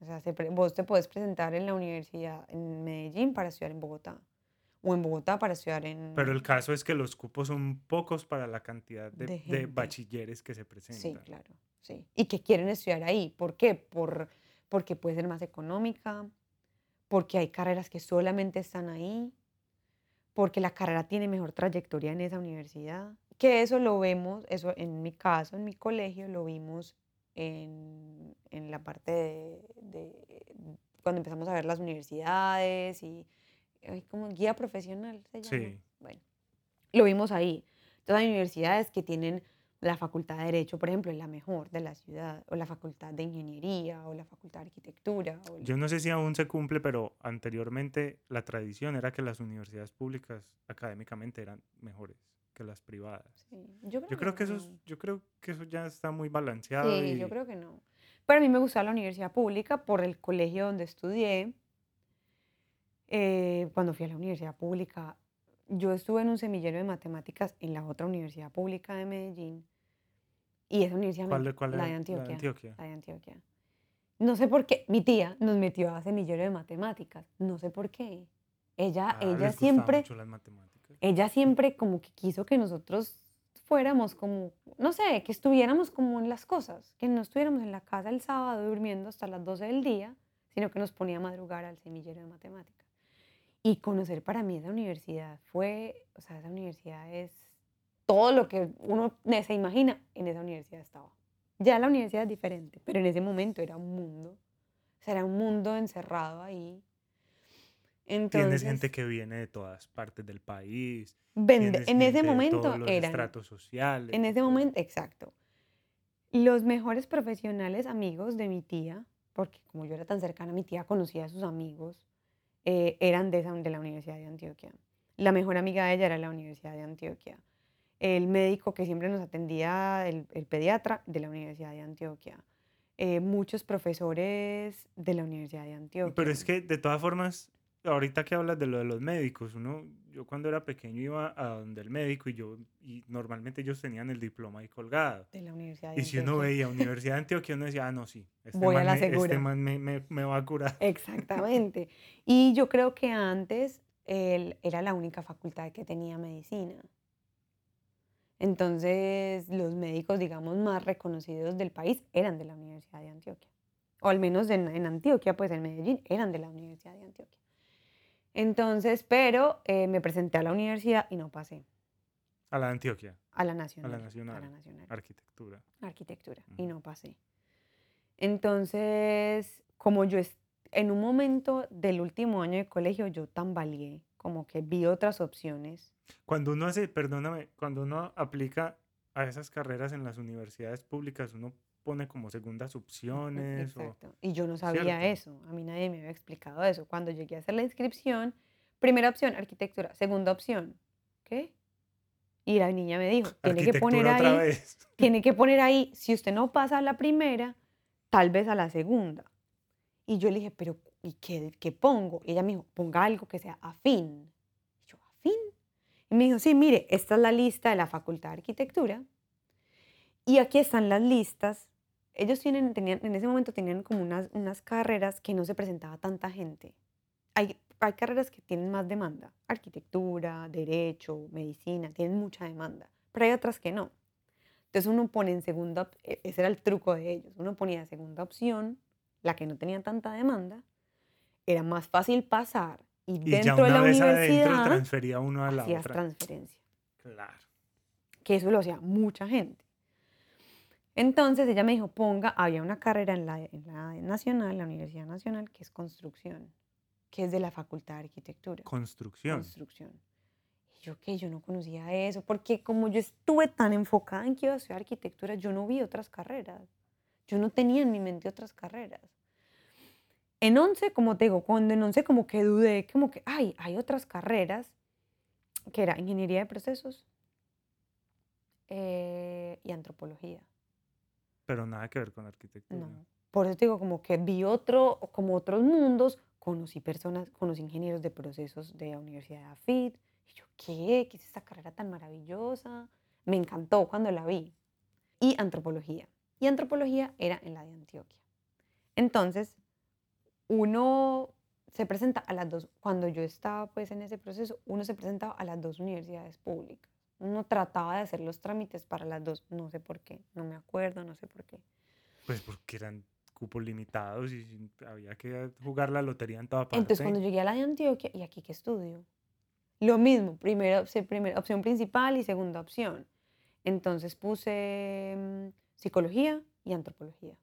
O sea, se vos te puedes presentar en la universidad en Medellín para estudiar en Bogotá, o en Bogotá para estudiar en... Pero el caso es que los cupos son pocos para la cantidad de, De de bachilleres que se Sí, presentan. claro, sí. Y que quieren estudiar ahí. ¿Por qué? Por, porque puede ser más económica, porque hay carreras que solamente están ahí, porque la carrera tiene mejor trayectoria en esa universidad. Que eso lo vemos, eso en mi caso, en mi colegio, lo vimos en, en la parte de, de- cuando empezamos a ver las universidades y como guía profesional se llama. Sí. Bueno, lo vimos ahí. Entonces hay universidades que tienen la facultad de Derecho, por ejemplo, es la mejor de la ciudad, o la facultad de Ingeniería, o la facultad de Arquitectura. o el- Yo no sé si aún se cumple, pero anteriormente la tradición era que las universidades públicas académicamente eran mejores que las privadas. Sí, yo creo, Yo creo que eso, no. es- yo creo que eso ya está muy balanceado. Sí, yo y- creo que no. Pero a mí me gustaba la universidad pública por el colegio donde estudié. Eh, cuando fui a la universidad pública, yo estuve en un semillero de matemáticas en la otra universidad pública de Medellín. Y esa universidad, ¿Cuál, cuál la de La de Antioquia. La de Antioquia. No sé por qué, mi tía nos metió a semillero de matemáticas. No sé por qué. Ella, Ah, ella siempre, mucho las matemáticas. ella siempre como que quiso que nosotros fuéramos como, no sé, que estuviéramos como en las cosas, que no estuviéramos en la casa el sábado durmiendo hasta las 12 del día, sino que nos ponía a madrugar al semillero de matemáticas. Y conocer para mí esa universidad fue, o sea, esa universidad es todo lo que uno se imagina, en esa universidad estaba. Ya la universidad es diferente, pero en ese momento era un mundo, o sea, era un mundo encerrado ahí. Entonces, Tienes gente que viene de todas partes del país. vende- en ese momento eran estratos sociales. en ese momento, exacto. Los mejores profesionales amigos de mi tía, porque como yo era tan cercana a mi tía, conocía a sus amigos, eh, eran de, la Universidad de Antioquia. La mejor amiga de ella era la Universidad de Antioquia. El médico que siempre nos atendía, el, el pediatra, de la Universidad de Antioquia. Eh, muchos profesores de la Universidad de Antioquia. Pero es que de todas formas, ahorita que hablas de lo de los médicos, uno, yo cuando era pequeño iba a donde el médico y yo, y normalmente ellos tenían el diploma ahí colgado. De la Universidad de Y si uno veía [laughs] Universidad de Antioquia, uno decía, ah, no, sí, este Voy a la me, este segura". man me, me- me va a curar. [laughs] Exactamente. Y yo creo que antes él era la única facultad que tenía medicina. Entonces, los médicos, digamos, más reconocidos del país eran de la Universidad de Antioquia. O al menos en, en Antioquia, pues en Medellín, eran de la Universidad de Antioquia. Entonces, pero eh, me presenté a la universidad y no pasé. A la de Antioquia, A la nacional. A nacional. la nacional arquitectura. arquitectura y no pasé. Entonces, como yo en un momento del último año de colegio, yo tambaleé, como que vi otras opciones. Cuando uno hace, perdóname, cuando uno aplica a esas carreras en las universidades públicas, uno pone como segundas opciones o... Exacto. Y yo no sabía ¿cierto? eso, a mí nadie me había explicado eso. Cuando llegué a hacer la inscripción, primera opción, arquitectura, segunda opción, ¿qué? Y la niña me dijo, tiene que poner ahí vez. [laughs] tiene que poner ahí, si usted no pasa a la primera, tal vez a la segunda. Y yo le dije, pero ¿y qué, qué pongo? Y ella me dijo, ponga algo que sea afín. Y yo, ¿afín? Y me dijo, sí, mire, esta es la lista de la Facultad de Arquitectura. Y aquí están las listas. Ellos tienen, tenían, en ese momento tenían como unas, unas carreras que no se presentaba tanta gente. Hay, hay carreras que tienen más demanda. Arquitectura, derecho, medicina, tienen mucha demanda. Pero hay otras que no. Entonces uno pone en segunda, e- ese era el truco de ellos, uno ponía segunda opción, la que no tenía tanta demanda, era más fácil pasar y, Y ya dentro de la vez adentro universidad transfería uno a la hacías otra. transferencia, Claro. que eso lo hacía mucha gente. Entonces ella me dijo, ponga, había una carrera en la, en la nacional, la Universidad Nacional, que es construcción, que es de la Facultad de Arquitectura. Construcción. construcción. Y yo que yo no conocía eso, porque como yo estuve tan enfocada en que iba a estudiar arquitectura, yo no vi otras carreras. Yo no tenía en mi mente otras carreras. En 11, como te digo, cuando en 11 como que dudé, como que, ay, hay otras carreras, que era ingeniería de procesos eh, y antropología. Pero nada que ver con arquitectura. No. Por eso te digo, como que vi otro, como otros mundos, conocí personas, conocí ingenieros de procesos de la Universidad de AFIT. Y yo, ¿qué? ¿Qué es esta carrera tan maravillosa? Me encantó cuando la vi. Y antropología. Y antropología era en la de Antioquia. Entonces, uno se presenta a las dos, cuando yo estaba pues en ese proceso, uno se presentaba a las dos universidades públicas. Uno trataba de hacer los trámites para las dos, no sé por qué, no me acuerdo, no sé por qué. Pues porque eran cupos limitados y había que jugar la lotería en toda parte. Entonces, cuando llegué a la de Antioquia, ¿y aquí qué estudio? Lo mismo, primera, primera opción principal y segunda opción. Entonces puse mm, psicología y antropología.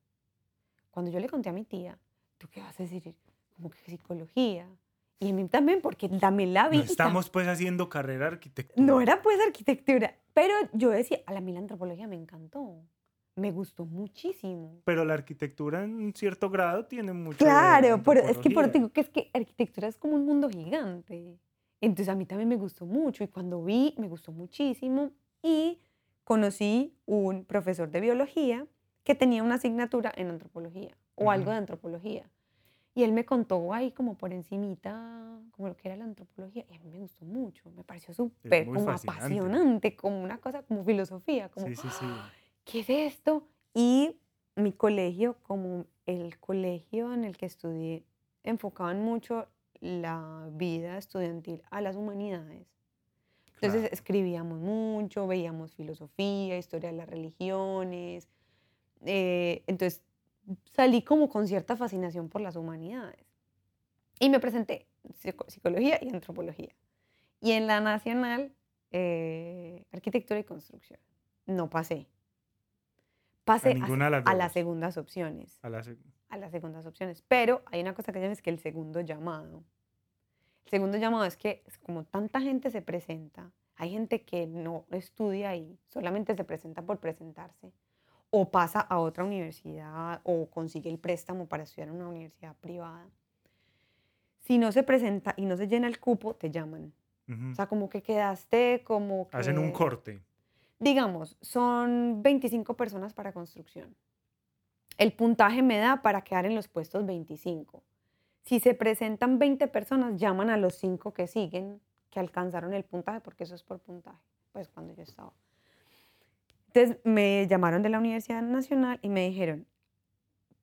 Cuando yo le conté a mi tía, ¿tú qué vas a decir? Como que psicología. Y a mí también, porque también la vi. no estamos pues haciendo carrera arquitectura. No era pues arquitectura, pero yo decía, a la mí la antropología me encantó. Me gustó muchísimo. Pero la arquitectura en cierto grado tiene mucho. Claro, por- es que por digo que es que arquitectura es como un mundo gigante. Entonces a mí también me gustó mucho y cuando vi me gustó muchísimo y conocí un profesor de biología que tenía una asignatura en antropología o algo de antropología. Y él me contó ahí como por encimita como lo que era la antropología y a mí me gustó mucho, me pareció súper como fascinante. apasionante, como una cosa como filosofía, como Sí, sí, sí. ¿qué es esto? Y mi colegio, como el colegio en el que estudié, enfocaban mucho la vida estudiantil a las humanidades. Entonces claro. escribíamos mucho, veíamos filosofía, historia de las religiones. eh, entonces salí como con cierta fascinación por las humanidades. Y me presenté psico- psicología y antropología. Y en la nacional, eh, arquitectura y construcción. No pasé. Pasé a, de las a las segundas opciones. A la seg- A las segundas opciones. Pero hay una cosa que se llama es que el segundo llamado. El segundo llamado es que como tanta gente se presenta, hay gente que no estudia ahí, solamente se presenta por presentarse, o pasa a otra universidad o consigue el préstamo para estudiar en una universidad privada. Si no se presenta y no se llena el cupo, te llaman. Ujú. O sea, como que quedaste como que... Hacen un corte. Digamos, son 25 personas para construcción. El puntaje me da para quedar en los puestos 25. Si se presentan 20 personas, llaman a los 5 que siguen, que alcanzaron el puntaje, porque eso es por puntaje, pues cuando yo estaba. Entonces me llamaron de la Universidad Nacional y me dijeron,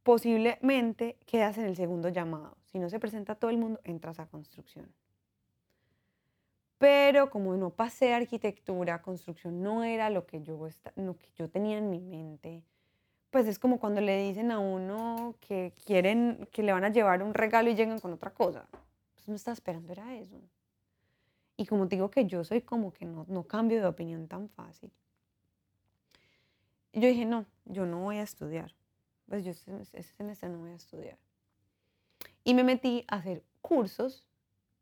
posiblemente quedas en el segundo llamado. Si no se presenta todo el mundo, entras a construcción. Pero como no pasé arquitectura, construcción no era lo que yo, lo que yo tenía en mi mente. Pues es como cuando le dicen a uno que quieren, que le van a llevar un regalo y llegan con otra cosa. Pues no estaba esperando, era eso. Y como digo que yo soy como que no, no cambio de opinión tan fácil. Yo dije, no, yo no voy a estudiar. Pues yo ese ese semestre no voy a estudiar. Y me metí a hacer cursos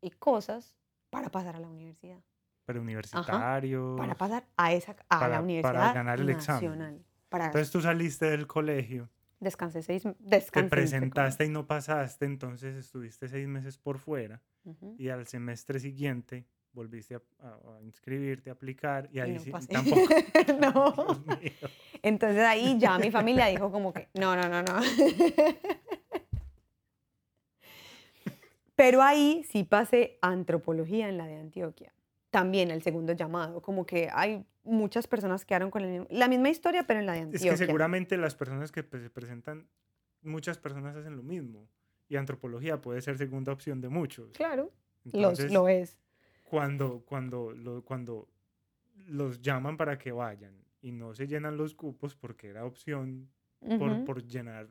y cosas para pasar a la universidad. Pero universitario. Para pasar a, esa, a Para- la para universidad ganar el examen. nacional. Para Entonces tú saliste del colegio, descansé seis te descansé entre presentaste y no pasaste, entonces estuviste seis meses por fuera comillas. Ujú. y al semestre siguiente volviste a, a- a inscribirte, a aplicar y ahí [laughs] [laughs] no sí, pasé. tampoco. no. Entonces ahí ya mi [laughs] familia dijo como que, no, no, no, no. Pero ahí sí pasé antropología en la de Antioquia. también el segundo llamado, como que hay muchas personas que quedaron con mismo- la misma historia, pero en la de Es Antioquia. que seguramente las personas que pues, se presentan, muchas personas hacen lo mismo. Y antropología puede ser segunda opción de muchos. Claro, los, Entonces, lo es. Cuando, cuando, lo- cuando los llaman para que vayan y no se llenan los cupos porque era opción por, Ujú, por llenar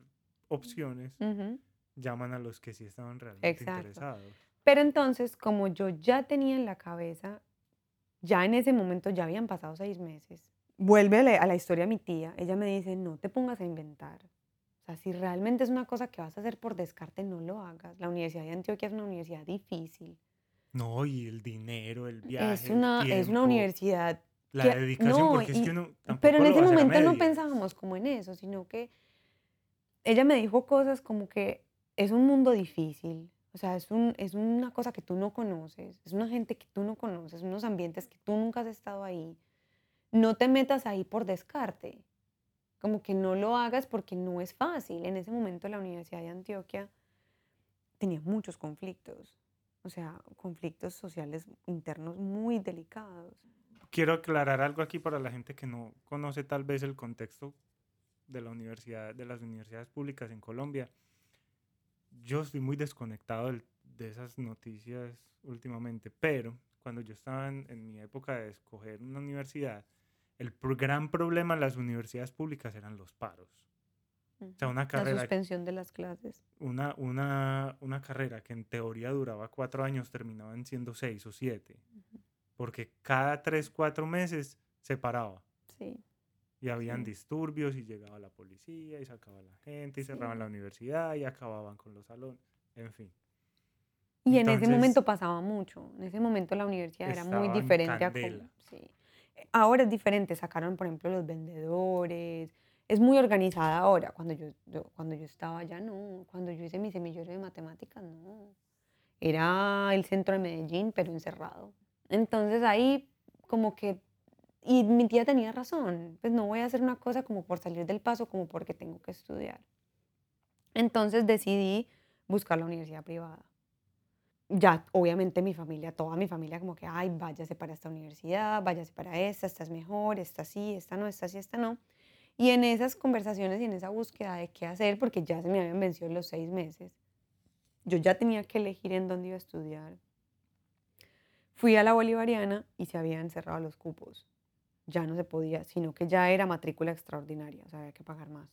opciones, ujú. llaman a los que sí estaban realmente Exacto. interesados. Pero entonces, como yo ya tenía en la cabeza, ya en ese momento ya habían pasado seis meses, vuelve a la, a la historia mi tía, ella me dice, no te pongas a inventar. O sea, si realmente es una cosa que vas a hacer por descarte, no lo hagas. La Universidad de Antioquia es una universidad difícil. No, y el dinero, el viaje, Es el una, es una tiempo, universidad la que- dedicación, no, porque es que uno Pero en ese momento no pensábamos como en eso, sino que ella me dijo cosas como que es un mundo difícil, o sea, es, un, es una cosa que tú no conoces, es una gente que tú no conoces, unos ambientes que tú nunca has estado ahí. No te metas ahí por descarte, como que no lo hagas porque no es fácil. En ese momento la Universidad de Antioquia tenía muchos conflictos, o sea, conflictos sociales internos muy delicados. Quiero aclarar algo aquí para la gente que no conoce tal vez el contexto de la universidad, de las universidades públicas en Colombia. Yo estoy muy desconectado de esas noticias últimamente, pero cuando yo estaba en, en mi época de escoger una universidad, el gran problema en las universidades públicas eran los paros. O sea, una La carrera suspensión de las clases. una, una, una carrera que en teoría duraba cuatro años terminaban siendo seis o siete, porque cada tres, cuatro meses se paraba Sí. y habían Sí. disturbios y llegaba la policía y sacaba a la gente y cerraban la universidad y acababan con los salones, en fin. Y en ese momento pasaba mucho. En ese momento la universidad era muy diferente a como- sí. Ahora es diferente. Sacaron, por ejemplo, los vendedores. Es muy organizada ahora. Cuando yo, yo- cuando yo estaba allá, no. Cuando yo hice mi semillero de matemáticas, no. Era el centro de Medellín, pero encerrado. Entonces ahí como que... Y mi tía tenía razón. Pues no voy a hacer una cosa como por salir del paso, como porque tengo que estudiar. Entonces decidí buscar la universidad privada ya obviamente mi familia, toda mi familia como que, ay, váyase para esta universidad, váyase para esta, esta es mejor, esta sí, esta no, esta sí, esta no. Y en esas conversaciones y en esa búsqueda de qué hacer, porque ya se me habían vencido los seis meses, yo ya tenía que elegir en dónde iba a estudiar. Fui a la Bolivariana y se habían cerrado los cupos. Ya no se podía, sino que ya era matrícula extraordinaria, o sea, había que pagar más.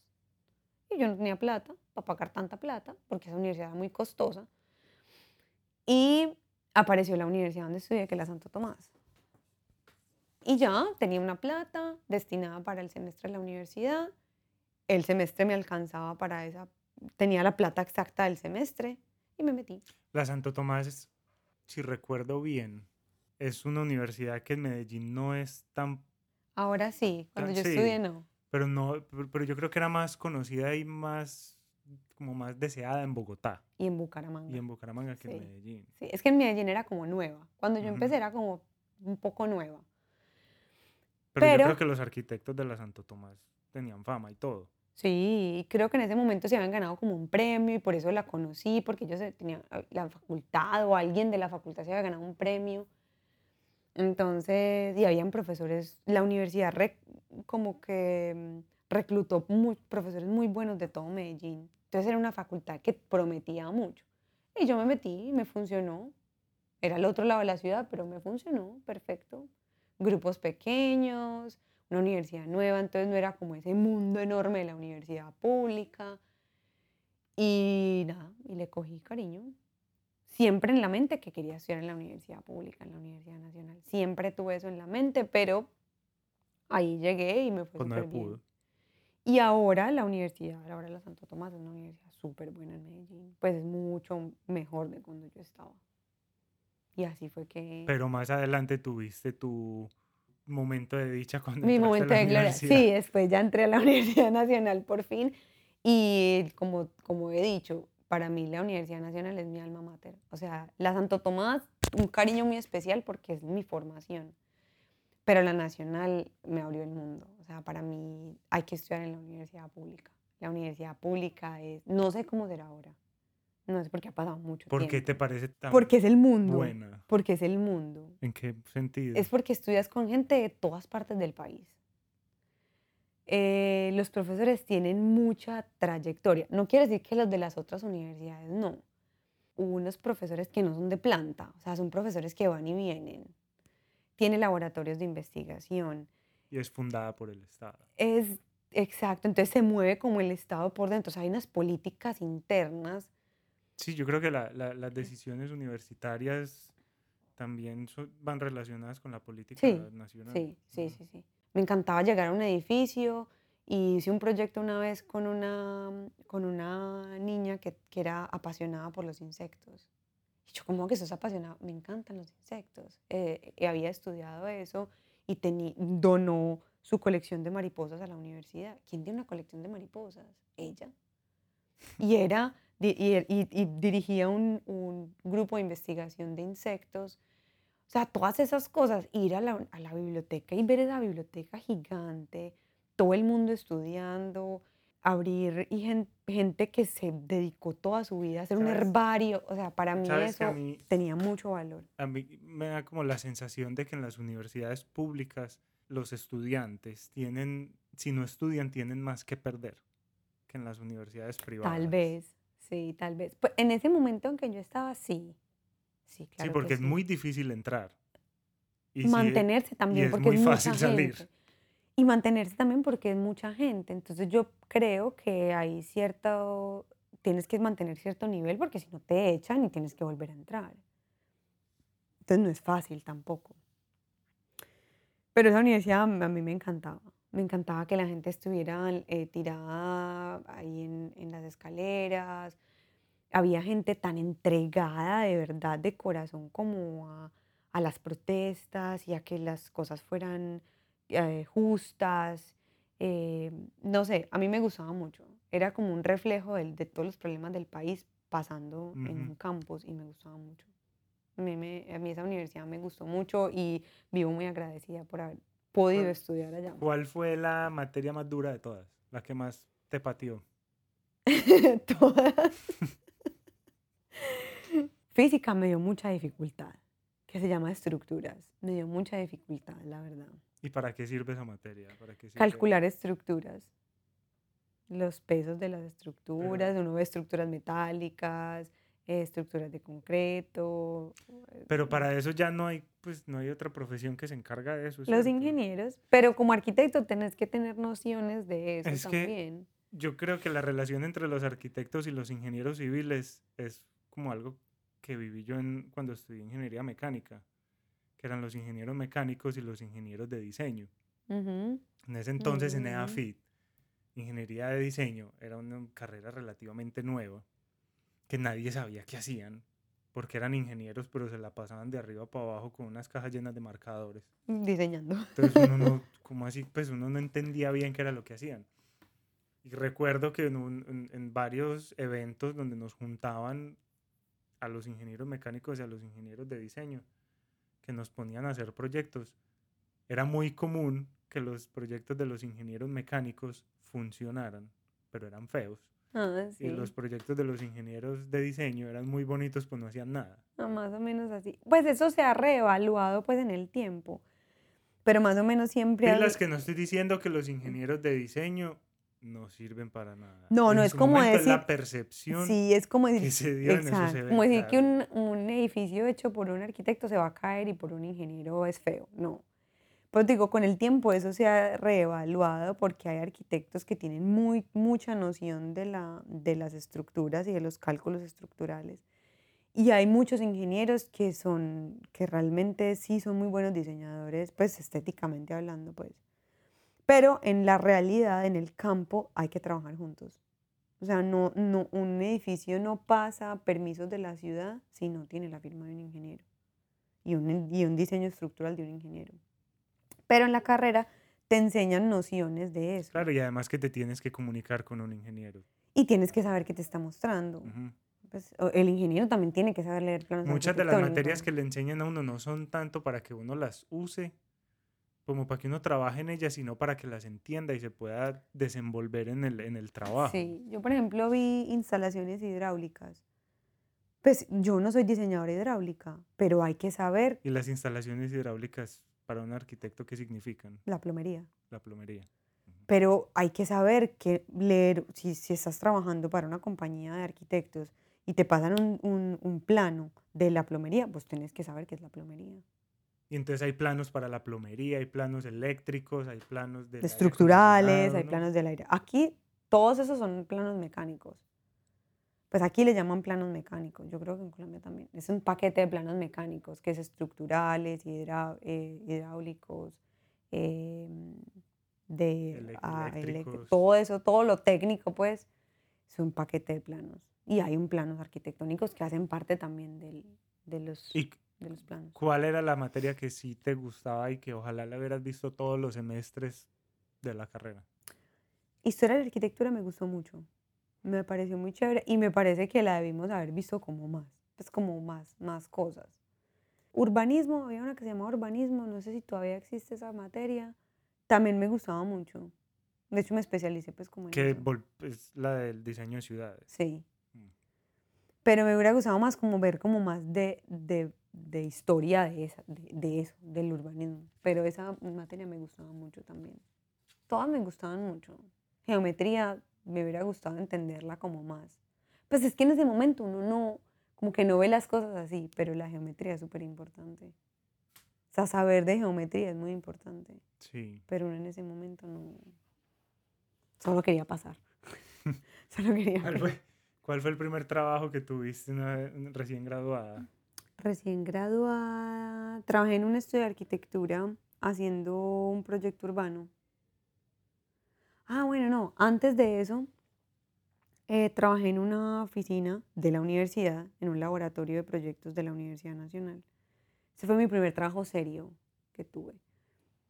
Y yo no tenía plata para pagar tanta plata, porque esa universidad era muy costosa. Y apareció la universidad donde estudié, que es la Santo Tomás. Y ya tenía una plata destinada para el semestre de la universidad. El semestre me alcanzaba para esa, tenía la plata exacta del semestre y me metí. La Santo Tomás, si recuerdo bien, es una universidad que en Medellín no es tan Ahora sí, cuando yo sí. estudié no. pero no, pero, yo creo que era más conocida y más como más deseada en Bogotá Y en Bucaramanga. y en Bucaramanga que Sí. en Medellín. Sí, es que en Medellín era como nueva. Cuando yo Ujú. empecé era como un poco nueva. Pero, yo Pero- creo que los arquitectos de la Santo Tomás tenían fama y todo. Sí, creo que en ese momento se habían ganado como un premio y por eso la conocí, porque ellos tenían ah, la facultad o alguien de la facultad se había ganado un premio. Entonces, y habían profesores, la universidad como que mm, reclutó muy, profesores muy buenos de todo Medellín. Entonces era una facultad que prometía mucho. Y yo me metí y me funcionó. Era al otro lado de la ciudad, pero me funcionó, perfecto. Grupos pequeños, una universidad nueva, entonces no era como ese mundo enorme de la universidad pública. Y nada, y le cogí cariño. Siempre en la mente que quería estudiar en la universidad pública, en la Universidad Nacional. Siempre tuve eso en la mente, pero ahí llegué y me fue Pues súper bien. pudo. Y ahora la universidad, ahora la Santo Tomás es una universidad súper buena en Medellín. Pues es mucho mejor de cuando yo estaba. Y así fue que... Pero más adelante tuviste tu momento de dicha cuando Mi entraste a momento la de gloria. Sí, después ya entré a la [laughs] Universidad Nacional por fin. Y como, como he dicho, para mí la Universidad Nacional es mi alma mater. O sea, la Santo Tomás, un cariño muy especial porque es mi formación. Pero la Nacional me abrió el mundo. O sea, para mí hay que estudiar en la universidad pública. La universidad pública es, no sé cómo será ahora. No es porque ha pasado mucho ¿Por qué tiempo. te parece tan Porque es el mundo. buena? Porque es el mundo. ¿En qué sentido? Es porque estudias con gente de todas partes del país. Eh, los profesores tienen mucha trayectoria. No quiere decir que los de las otras universidades no. Hubo unos profesores que no son de planta, o sea, son profesores que van y vienen. Tiene laboratorios de investigación. Y es fundada por el Estado. Es exacto, entonces se mueve como el Estado por dentro. O sea, hay unas políticas internas. Sí, yo creo que la- la- las decisiones universitarias también son- van relacionadas con la política Sí, nacional. Sí, sí, sí, sí. Me encantaba llegar a un edificio y hice un proyecto una vez con una, con una niña que, que era apasionada por los insectos. Y yo, ¿cómo que sos apasionada? Me encantan los insectos. Eh, y había estudiado eso y teni- donó su colección de mariposas a la universidad. ¿Quién tiene una colección de mariposas? Ella. Y era, y, y- y dirigía un, un grupo de investigación de insectos. O sea, todas esas cosas, ir a la, a la biblioteca y ver esa biblioteca gigante, todo el mundo estudiando, abrir y gen- gente que se dedicó toda su vida a hacer un herbario. O sea, para mí a eso mí, tenía mucho valor. a mí me da como la sensación de que en las universidades públicas los estudiantes tienen, si no estudian, tienen más que perder que en las universidades privadas. Tal vez, sí, tal vez. Pues en ese momento en que yo estaba, sí. Sí, claro. sí, que porque es sí. muy difícil entrar. Y mantenerse también es porque muy es fácil mucha salir. gente. Y mantenerse también porque es mucha gente. Entonces yo creo que hay cierto, tienes que mantener cierto nivel porque si no te echan y tienes que volver a entrar. Entonces no es fácil tampoco. Pero esa universidad a mí me encantaba. Me encantaba que la gente estuviera eh, tirada ahí en, en las escaleras. Había gente tan entregada de verdad, de corazón, como a, a las protestas y a que las cosas fueran eh, justas. eh, no sé, a mí me gustaba mucho. Era como un reflejo del- de todos los problemas del país pasando en Ujú. un campus y me gustaba mucho. A mí, me- a mí esa universidad me gustó mucho y vivo muy agradecida por haber podido ¿Cuál- estudiar allá. ¿Cuál fue la materia más dura de todas? La que más te pateó. [laughs] Todas. Física me dio mucha dificultad, que se llama estructuras. Me dio mucha dificultad, la verdad. ¿Y para qué sirve esa materia? ¿Para qué sirve? Calcular estructuras. Los pesos de las estructuras, uno ve estructuras metálicas, eh, estructuras de concreto. eh, Pero para eso ya no hay, pues no hay otra profesión que se encarga de eso. Los ingenieros, pero como arquitecto tenés que tener nociones de eso Es que- también. Yo creo que la relación entre los arquitectos y los ingenieros civiles es como algo que viví yo en, cuando estudié ingeniería mecánica, que eran los ingenieros mecánicos y los ingenieros de diseño. Ujú, En ese entonces en Mm. EAFIT, ingeniería de diseño era una carrera relativamente nueva, que nadie sabía qué hacían, porque eran ingenieros, pero se la pasaban de arriba para abajo con unas cajas llenas de marcadores. Diseñando. Entonces uno no, [laughs] como así, pues uno no entendía bien qué era lo que hacían. Y recuerdo que en, un- en- en varios eventos donde nos juntaban a los ingenieros mecánicos y a los ingenieros de diseño, que nos ponían a hacer proyectos, era muy común que los proyectos de los ingenieros mecánicos funcionaran, pero eran feos. Ah, sí. Y los proyectos de los ingenieros de diseño eran muy bonitos, pues no hacían nada. Ah, más o menos así. Pues eso se ha reevaluado pues en el tiempo. Pero más o menos siempre... ha- Pilas que no estoy diciendo que los ingenieros de diseño no sirven para nada. No, no, En es su como momento es la decir- percepción Sí, es como decir, que se dio en esos exacto, como eventos. decir que un, un edificio hecho por un arquitecto se va a caer y por un ingeniero es feo. No. Pues digo, con el tiempo eso se ha reevaluado porque hay arquitectos que tienen muy, mucha noción de, la, de las estructuras y de los cálculos estructurales. Y hay muchos ingenieros que son, que realmente sí son muy buenos diseñadores, pues estéticamente hablando, pues. Pero en la realidad, en el campo, hay que trabajar juntos. O sea, no, no, un edificio no pasa permisos de la ciudad si no tiene la firma de un ingeniero y un, y un diseño estructural de un ingeniero. Pero en la carrera te enseñan nociones de eso Claro, y además que te tienes que comunicar con un ingeniero. y tienes que saber qué te está mostrando. Ujú. Pues, o- el ingeniero también tiene que saber leer planos Muchas de las materias que le enseñan a uno no son tanto para que uno las use, como para que uno trabaje en ellas, sino para que las entienda y se pueda desenvolver en el, en el trabajo. Sí, yo por ejemplo vi instalaciones hidráulicas Pues yo no soy diseñadora hidráulica, pero hay que saber ¿Y las instalaciones hidráulicas para un arquitecto qué significan? la plomería. La plomería. Pero hay que saber que leer, si, si estás trabajando para una compañía de arquitectos y te pasan un, un- un plano de la plomería, pues tienes que saber qué es la plomería. Y entonces hay planos para la plomería, hay planos eléctricos, hay planos aire estructurales, hay planos del aire. Aquí todos esos son planos mecánicos. Pues aquí le llaman planos mecánicos. Yo creo que en Colombia también. Es un paquete de planos mecánicos, que es estructurales, hidra- eh, hidráulicos, em, de ah, todo eso, todo lo técnico, pues, es un paquete de planos. Y hay un planos arquitectónicos que hacen parte también del- de, los, ¿Y de los planos. cuál era la materia que sí te gustaba y que ojalá la hubieras visto todos los semestres de la carrera? Historia de la arquitectura me gustó mucho. Me pareció muy chévere y me parece que la debimos haber visto como más, pues como más, más cosas. Urbanismo, había una que se llamaba urbanismo, no sé si todavía existe esa materia. También me gustaba mucho. De hecho, me especialicé pues como en Que eso. es la del diseño de ciudades. Sí. Mm. Pero me hubiera gustado más como ver como más de, de, de historia de, esa, de, de eso, del urbanismo. Pero esa materia me gustaba mucho también. Todas me gustaban mucho. Geometría me hubiera gustado entenderla como más. Pues es que en ese momento uno no, como que no ve las cosas así, pero la geometría es súper importante. O sea, saber de geometría es muy importante, Sí. pero uno en ese momento no... Solo quería pasar. [laughs] Solo quería... ¿Cuál fue, cuál fue el primer trabajo que tuviste una recién graduada? Recién graduada, trabajé en un estudio de arquitectura haciendo un proyecto urbano. Ah, bueno, no, antes de eso, eh, trabajé en una oficina de la universidad, en un laboratorio de proyectos de la Universidad Nacional. Ese fue mi primer trabajo serio que tuve,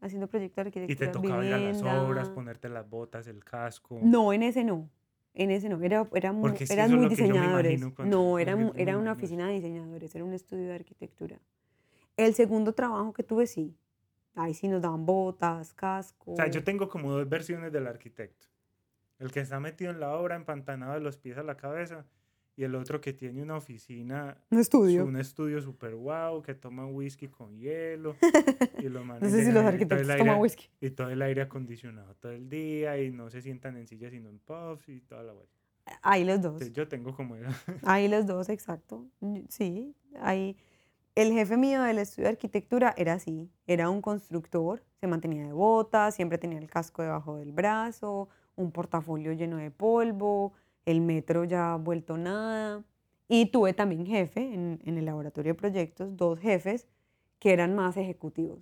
haciendo proyectos de Y te arquitectura, tocaba ir a las obras, ponerte las botas, el casco. No, en ese no. En ese no. Era, era mu- Porque es que eran muy diseñadores. No, era, era una oficina de diseñadores, era un estudio de arquitectura. El segundo trabajo que tuve, sí. Ahí sí nos daban botas, casco. O sea, yo tengo como dos versiones del arquitecto. El que está metido en la obra, empantanado de los pies a la cabeza, y el otro que tiene una oficina, Un estudio. un estudio super wow, que toma whisky con hielo. y los [laughs] No sé si los arquitectos el toman aire- whisky. Y todo el aire acondicionado todo el día, y no se sientan en sillas sino en puffs y toda la vuelta. Ahí los dos. Entonces, yo tengo como Ahí los dos, exacto. Sí, ahí. El jefe mío del estudio de arquitectura era así, era un constructor, se mantenía de botas, siempre tenía el casco debajo del brazo, un portafolio lleno de polvo, el metro ya vuelto nada. Y tuve también jefe en, el laboratorio de proyectos, dos jefes que eran más ejecutivos.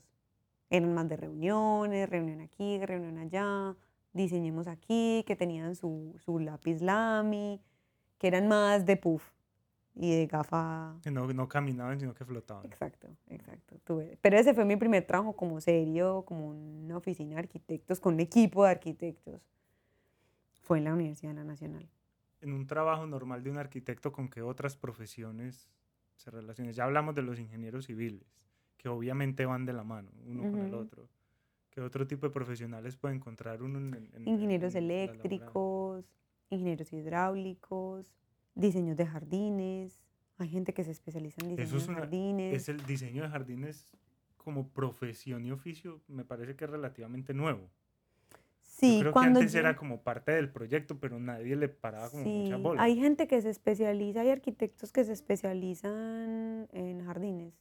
Eran más de reuniones, reunión aquí, reunión allá, diseñemos aquí, que tenían su, su lápiz lami, que eran más de puff y de gafa. que no, no caminaban, sino que flotaban. Exacto, exacto. Tuve. Pero ese fue mi primer trabajo como serio, como una oficina de arquitectos, con un equipo de arquitectos. Fue en la Universidad de la Nacional. En un trabajo normal de un arquitecto, ¿con qué otras profesiones se relacionan? Ya hablamos de los ingenieros civiles, que obviamente van de la mano, uno con el otro. ¿Qué otro tipo de profesionales puede encontrar uno en, en- en- Ingenieros en laboral? eléctricos, ingenieros hidráulicos, diseños de jardines. Hay gente que se especializa en diseño Eso es de una- jardines. Es el diseño de jardines como profesión y oficio, me parece que es relativamente nuevo. sí, Yo creo cuando que antes yo- era como parte del proyecto, pero nadie le paraba como Sí, mucha bola. hay gente que se especializa, hay arquitectos que se especializan en jardines.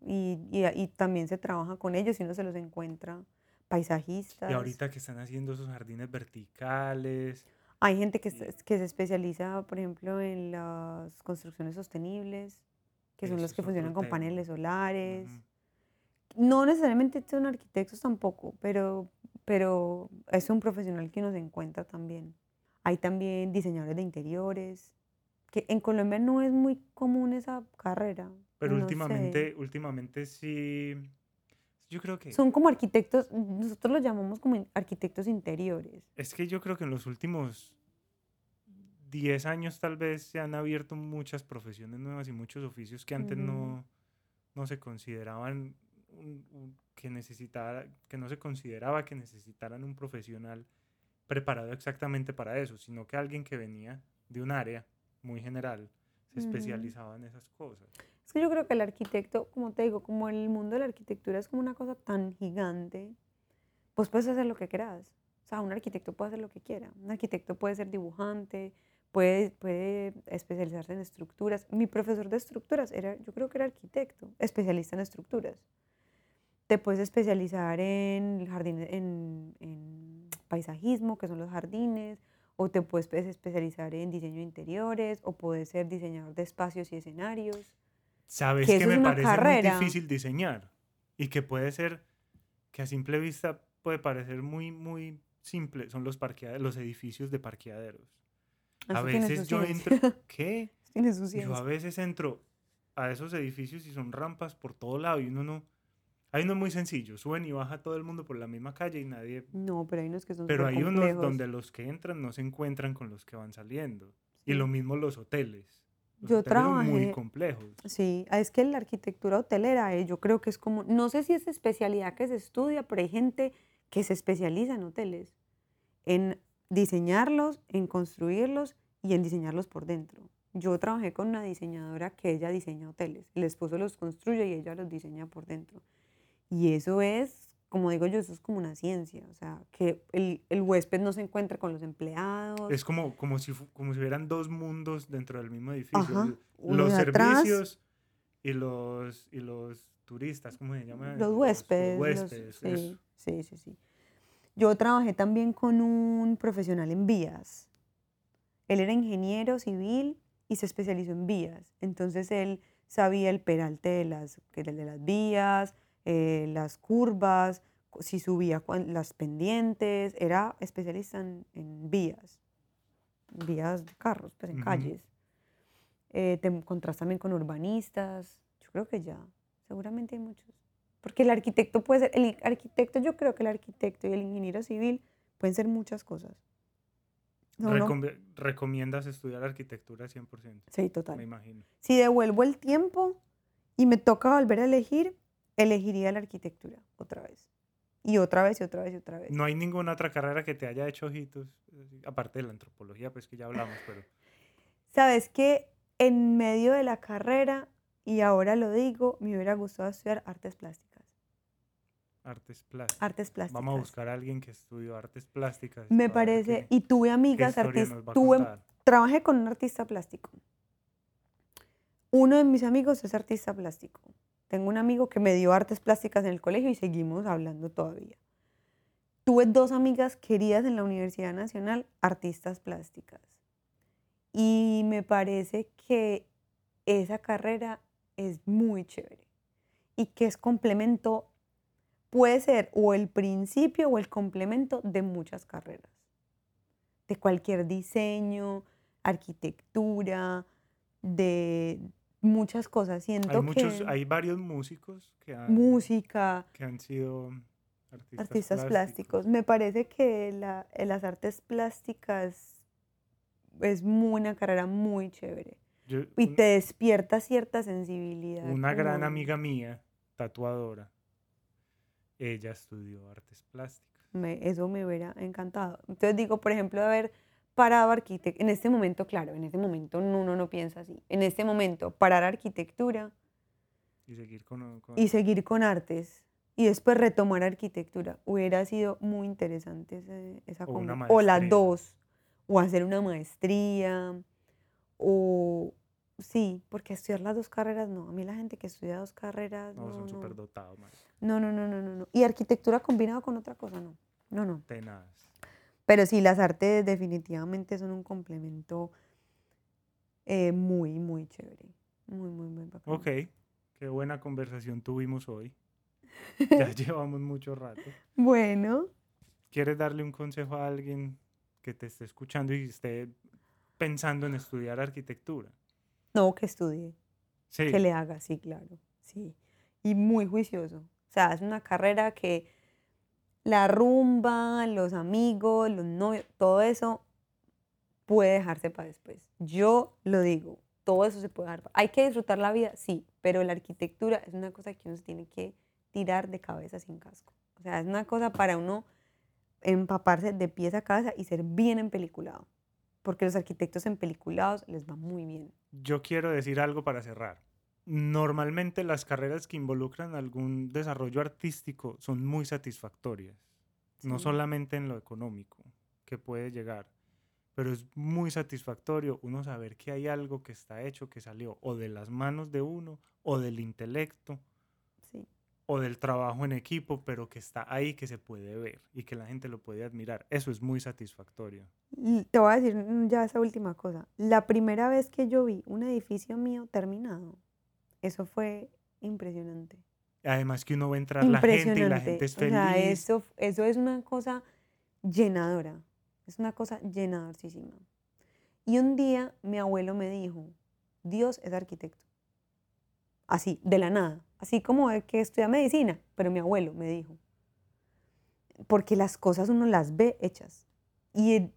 Y, y, y también se trabaja con ellos y uno se los encuentra. Paisajistas. Y ahorita que están haciendo esos jardines verticales, Hay gente que, que se especializa, por ejemplo, en las construcciones sostenibles, que son los que funcionan con paneles solares. ujú, No necesariamente son arquitectos tampoco, pero, pero es un profesional que uno se encuentra también. Hay también diseñadores de interiores, que en Colombia no es muy común esa carrera. pero no sé. últimamente, últimamente sí, yo creo que, Son como arquitectos, nosotros los llamamos como in- arquitectos interiores. es que yo creo que en los últimos 10 años tal vez se han abierto muchas profesiones nuevas y muchos oficios que antes no, no se consideraban un- un- que necesitara, que no se consideraba que necesitaran un profesional preparado exactamente para eso, sino que alguien que venía de un área muy general se especializaba en esas cosas. Es que yo creo que el arquitecto, como te digo, como el mundo de la arquitectura es como una cosa tan gigante, pues puedes hacer lo que quieras. O sea, un arquitecto puede hacer lo que quiera. Un arquitecto puede ser dibujante, puede, puede especializarse en estructuras. Mi profesor de estructuras era, yo creo que era arquitecto, especialista en estructuras. Te puedes especializar en, jardín, en, en paisajismo, que son los jardines, o te puedes especializar en diseño de interiores, o puedes ser diseñador de espacios y escenarios. ¿Sabes que, me parece muy difícil diseñar? Y que puede ser, que a simple vista puede parecer muy, muy simple, son los, los edificios de parqueaderos. A veces yo entro, [laughs] ¿qué? Yo a veces entro a esos edificios y son rampas por todo lado y uno no... Hay unos muy sencillos, suben y baja todo el mundo por la misma calle y nadie... No, pero hay unos que son Pero hay unos donde los que entran no se encuentran con los que van saliendo. Y lo mismo los hoteles. yo trabajé... Muy complejos. Sí, es que la arquitectura hotelera, eh, yo creo que es como... No sé si es especialidad que se estudia, pero hay gente que se especializa en hoteles, en diseñarlos, en construirlos y en diseñarlos por dentro. Yo trabajé con una diseñadora que ella diseña hoteles, el esposo los construye y ella los diseña por dentro. Y eso es, como digo yo, eso es como una ciencia, o sea, que el, el huésped no se encuentra con los empleados. Es como, como, si, como si hubieran dos mundos dentro del mismo edificio. los servicios y los, y los turistas, ¿cómo se llama? Los huéspedes. Los huéspedes, sí, sí, sí, sí. Yo trabajé también con un profesional en vías. Él era ingeniero civil y se especializó en vías. Entonces él sabía el peralte de las, de las vías, eh, las curvas, si subía las pendientes, era especialista en, vías, vías de carros, pues en calles. Eh, te encontrás también con urbanistas, yo creo que ya, seguramente hay muchos. Porque el arquitecto puede ser, el arquitecto, yo creo que el arquitecto y el ingeniero civil pueden ser muchas cosas. ¿Recomiendas estudiar arquitectura 100%? Sí, total. Me imagino. Si devuelvo el tiempo y me toca volver a elegir, elegiría la arquitectura otra vez. Y otra vez y otra vez y otra vez. No hay ninguna otra carrera que te haya hecho ojitos, aparte de la antropología, pues que ya hablamos, pero... [laughs] Sabes que en medio de la carrera, y ahora lo digo, me hubiera gustado estudiar artes plásticas. Artes plásticas. Artes plásticas. Vamos a buscar a alguien que estudió artes plásticas. Me parece, y tuve amigas artistas, trabajé con un artista plástico. Uno de mis amigos es artista plástico. Tengo un amigo que me dio artes plásticas en el colegio y seguimos hablando todavía. Tuve dos amigas queridas en la Universidad Nacional, artistas plásticas. Y me parece que esa carrera es muy chévere y que es complemento, puede ser o el principio o el complemento de muchas carreras, de cualquier diseño, arquitectura, de, muchas cosas. Siento hay, muchos, que hay varios músicos que han, música, que han sido artistas, plásticos. Me parece que la, las artes plásticas es una carrera muy chévere. y te despierta cierta sensibilidad. Una gran amiga mía, tatuadora, ella estudió artes plásticas. eso me hubiera encantado. Entonces digo, por ejemplo, a ver, parado arquitectura, en este momento, claro, en este momento uno no piensa así, en este momento parar arquitectura y seguir con, y seguir con artes y después retomar arquitectura, hubiera sido muy interesante esa o, o las dos, o hacer una maestría, o sí, porque estudiar las dos carreras no, a mí la gente que estudia dos carreras no, son súper dotados. No, no, no, no, no, no, y arquitectura combinado con otra cosa, no, no, no. Tenaz. Pero sí, las artes definitivamente son un complemento eh, muy, muy chévere. Muy, muy, muy bacán. Ok, qué buena conversación tuvimos hoy. Ya [laughs] llevamos mucho rato. Bueno. ¿Quieres darle un consejo a alguien que te esté escuchando y esté pensando en estudiar arquitectura? No, que estudie. Sí. Que le haga, sí, claro. Sí. Y muy juicioso. O sea, es una carrera que la rumba, los amigos, los novios, todo eso puede dejarse para después. Yo lo digo, todo eso se puede dejar. Hay que disfrutar la vida, sí, pero la arquitectura es una cosa que uno se tiene que tirar de cabeza sin casco. O sea, es una cosa para uno empaparse de pies a cabeza y ser bien empeliculado. porque los arquitectos en peliculados les va muy bien. Yo quiero decir algo para cerrar. Normalmente las carreras que involucran algún desarrollo artístico son muy satisfactorias, no solamente en lo económico que puede llegar, pero es muy satisfactorio uno saber que hay algo que está hecho, que salió o de las manos de uno, o del intelecto, Sí. o del trabajo en equipo, pero que está ahí, que se puede ver y que la gente lo puede admirar. Eso es muy satisfactorio. Y Te voy a decir mm, ya esa última cosa. La primera vez que yo vi un edificio mío terminado, eso fue impresionante. Además que uno va a entrar la gente y la gente es O sea, feliz. eso, eso es una cosa llenadora. Es una cosa llenadorísima. Y un día mi abuelo me dijo, Dios es arquitecto. Así, de la nada. Así como que estudia medicina, pero mi abuelo me dijo. Porque las cosas uno las ve hechas. Y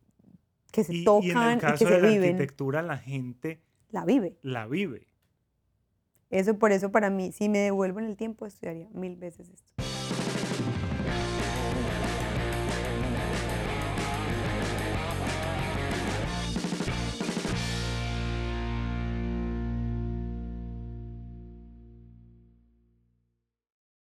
que se Y, y en tocan el y, caso que de se la viven. arquitectura, la gente La vive. la vive. Eso por eso para mí, si me devuelvo en el tiempo, estudiaría mil veces esto.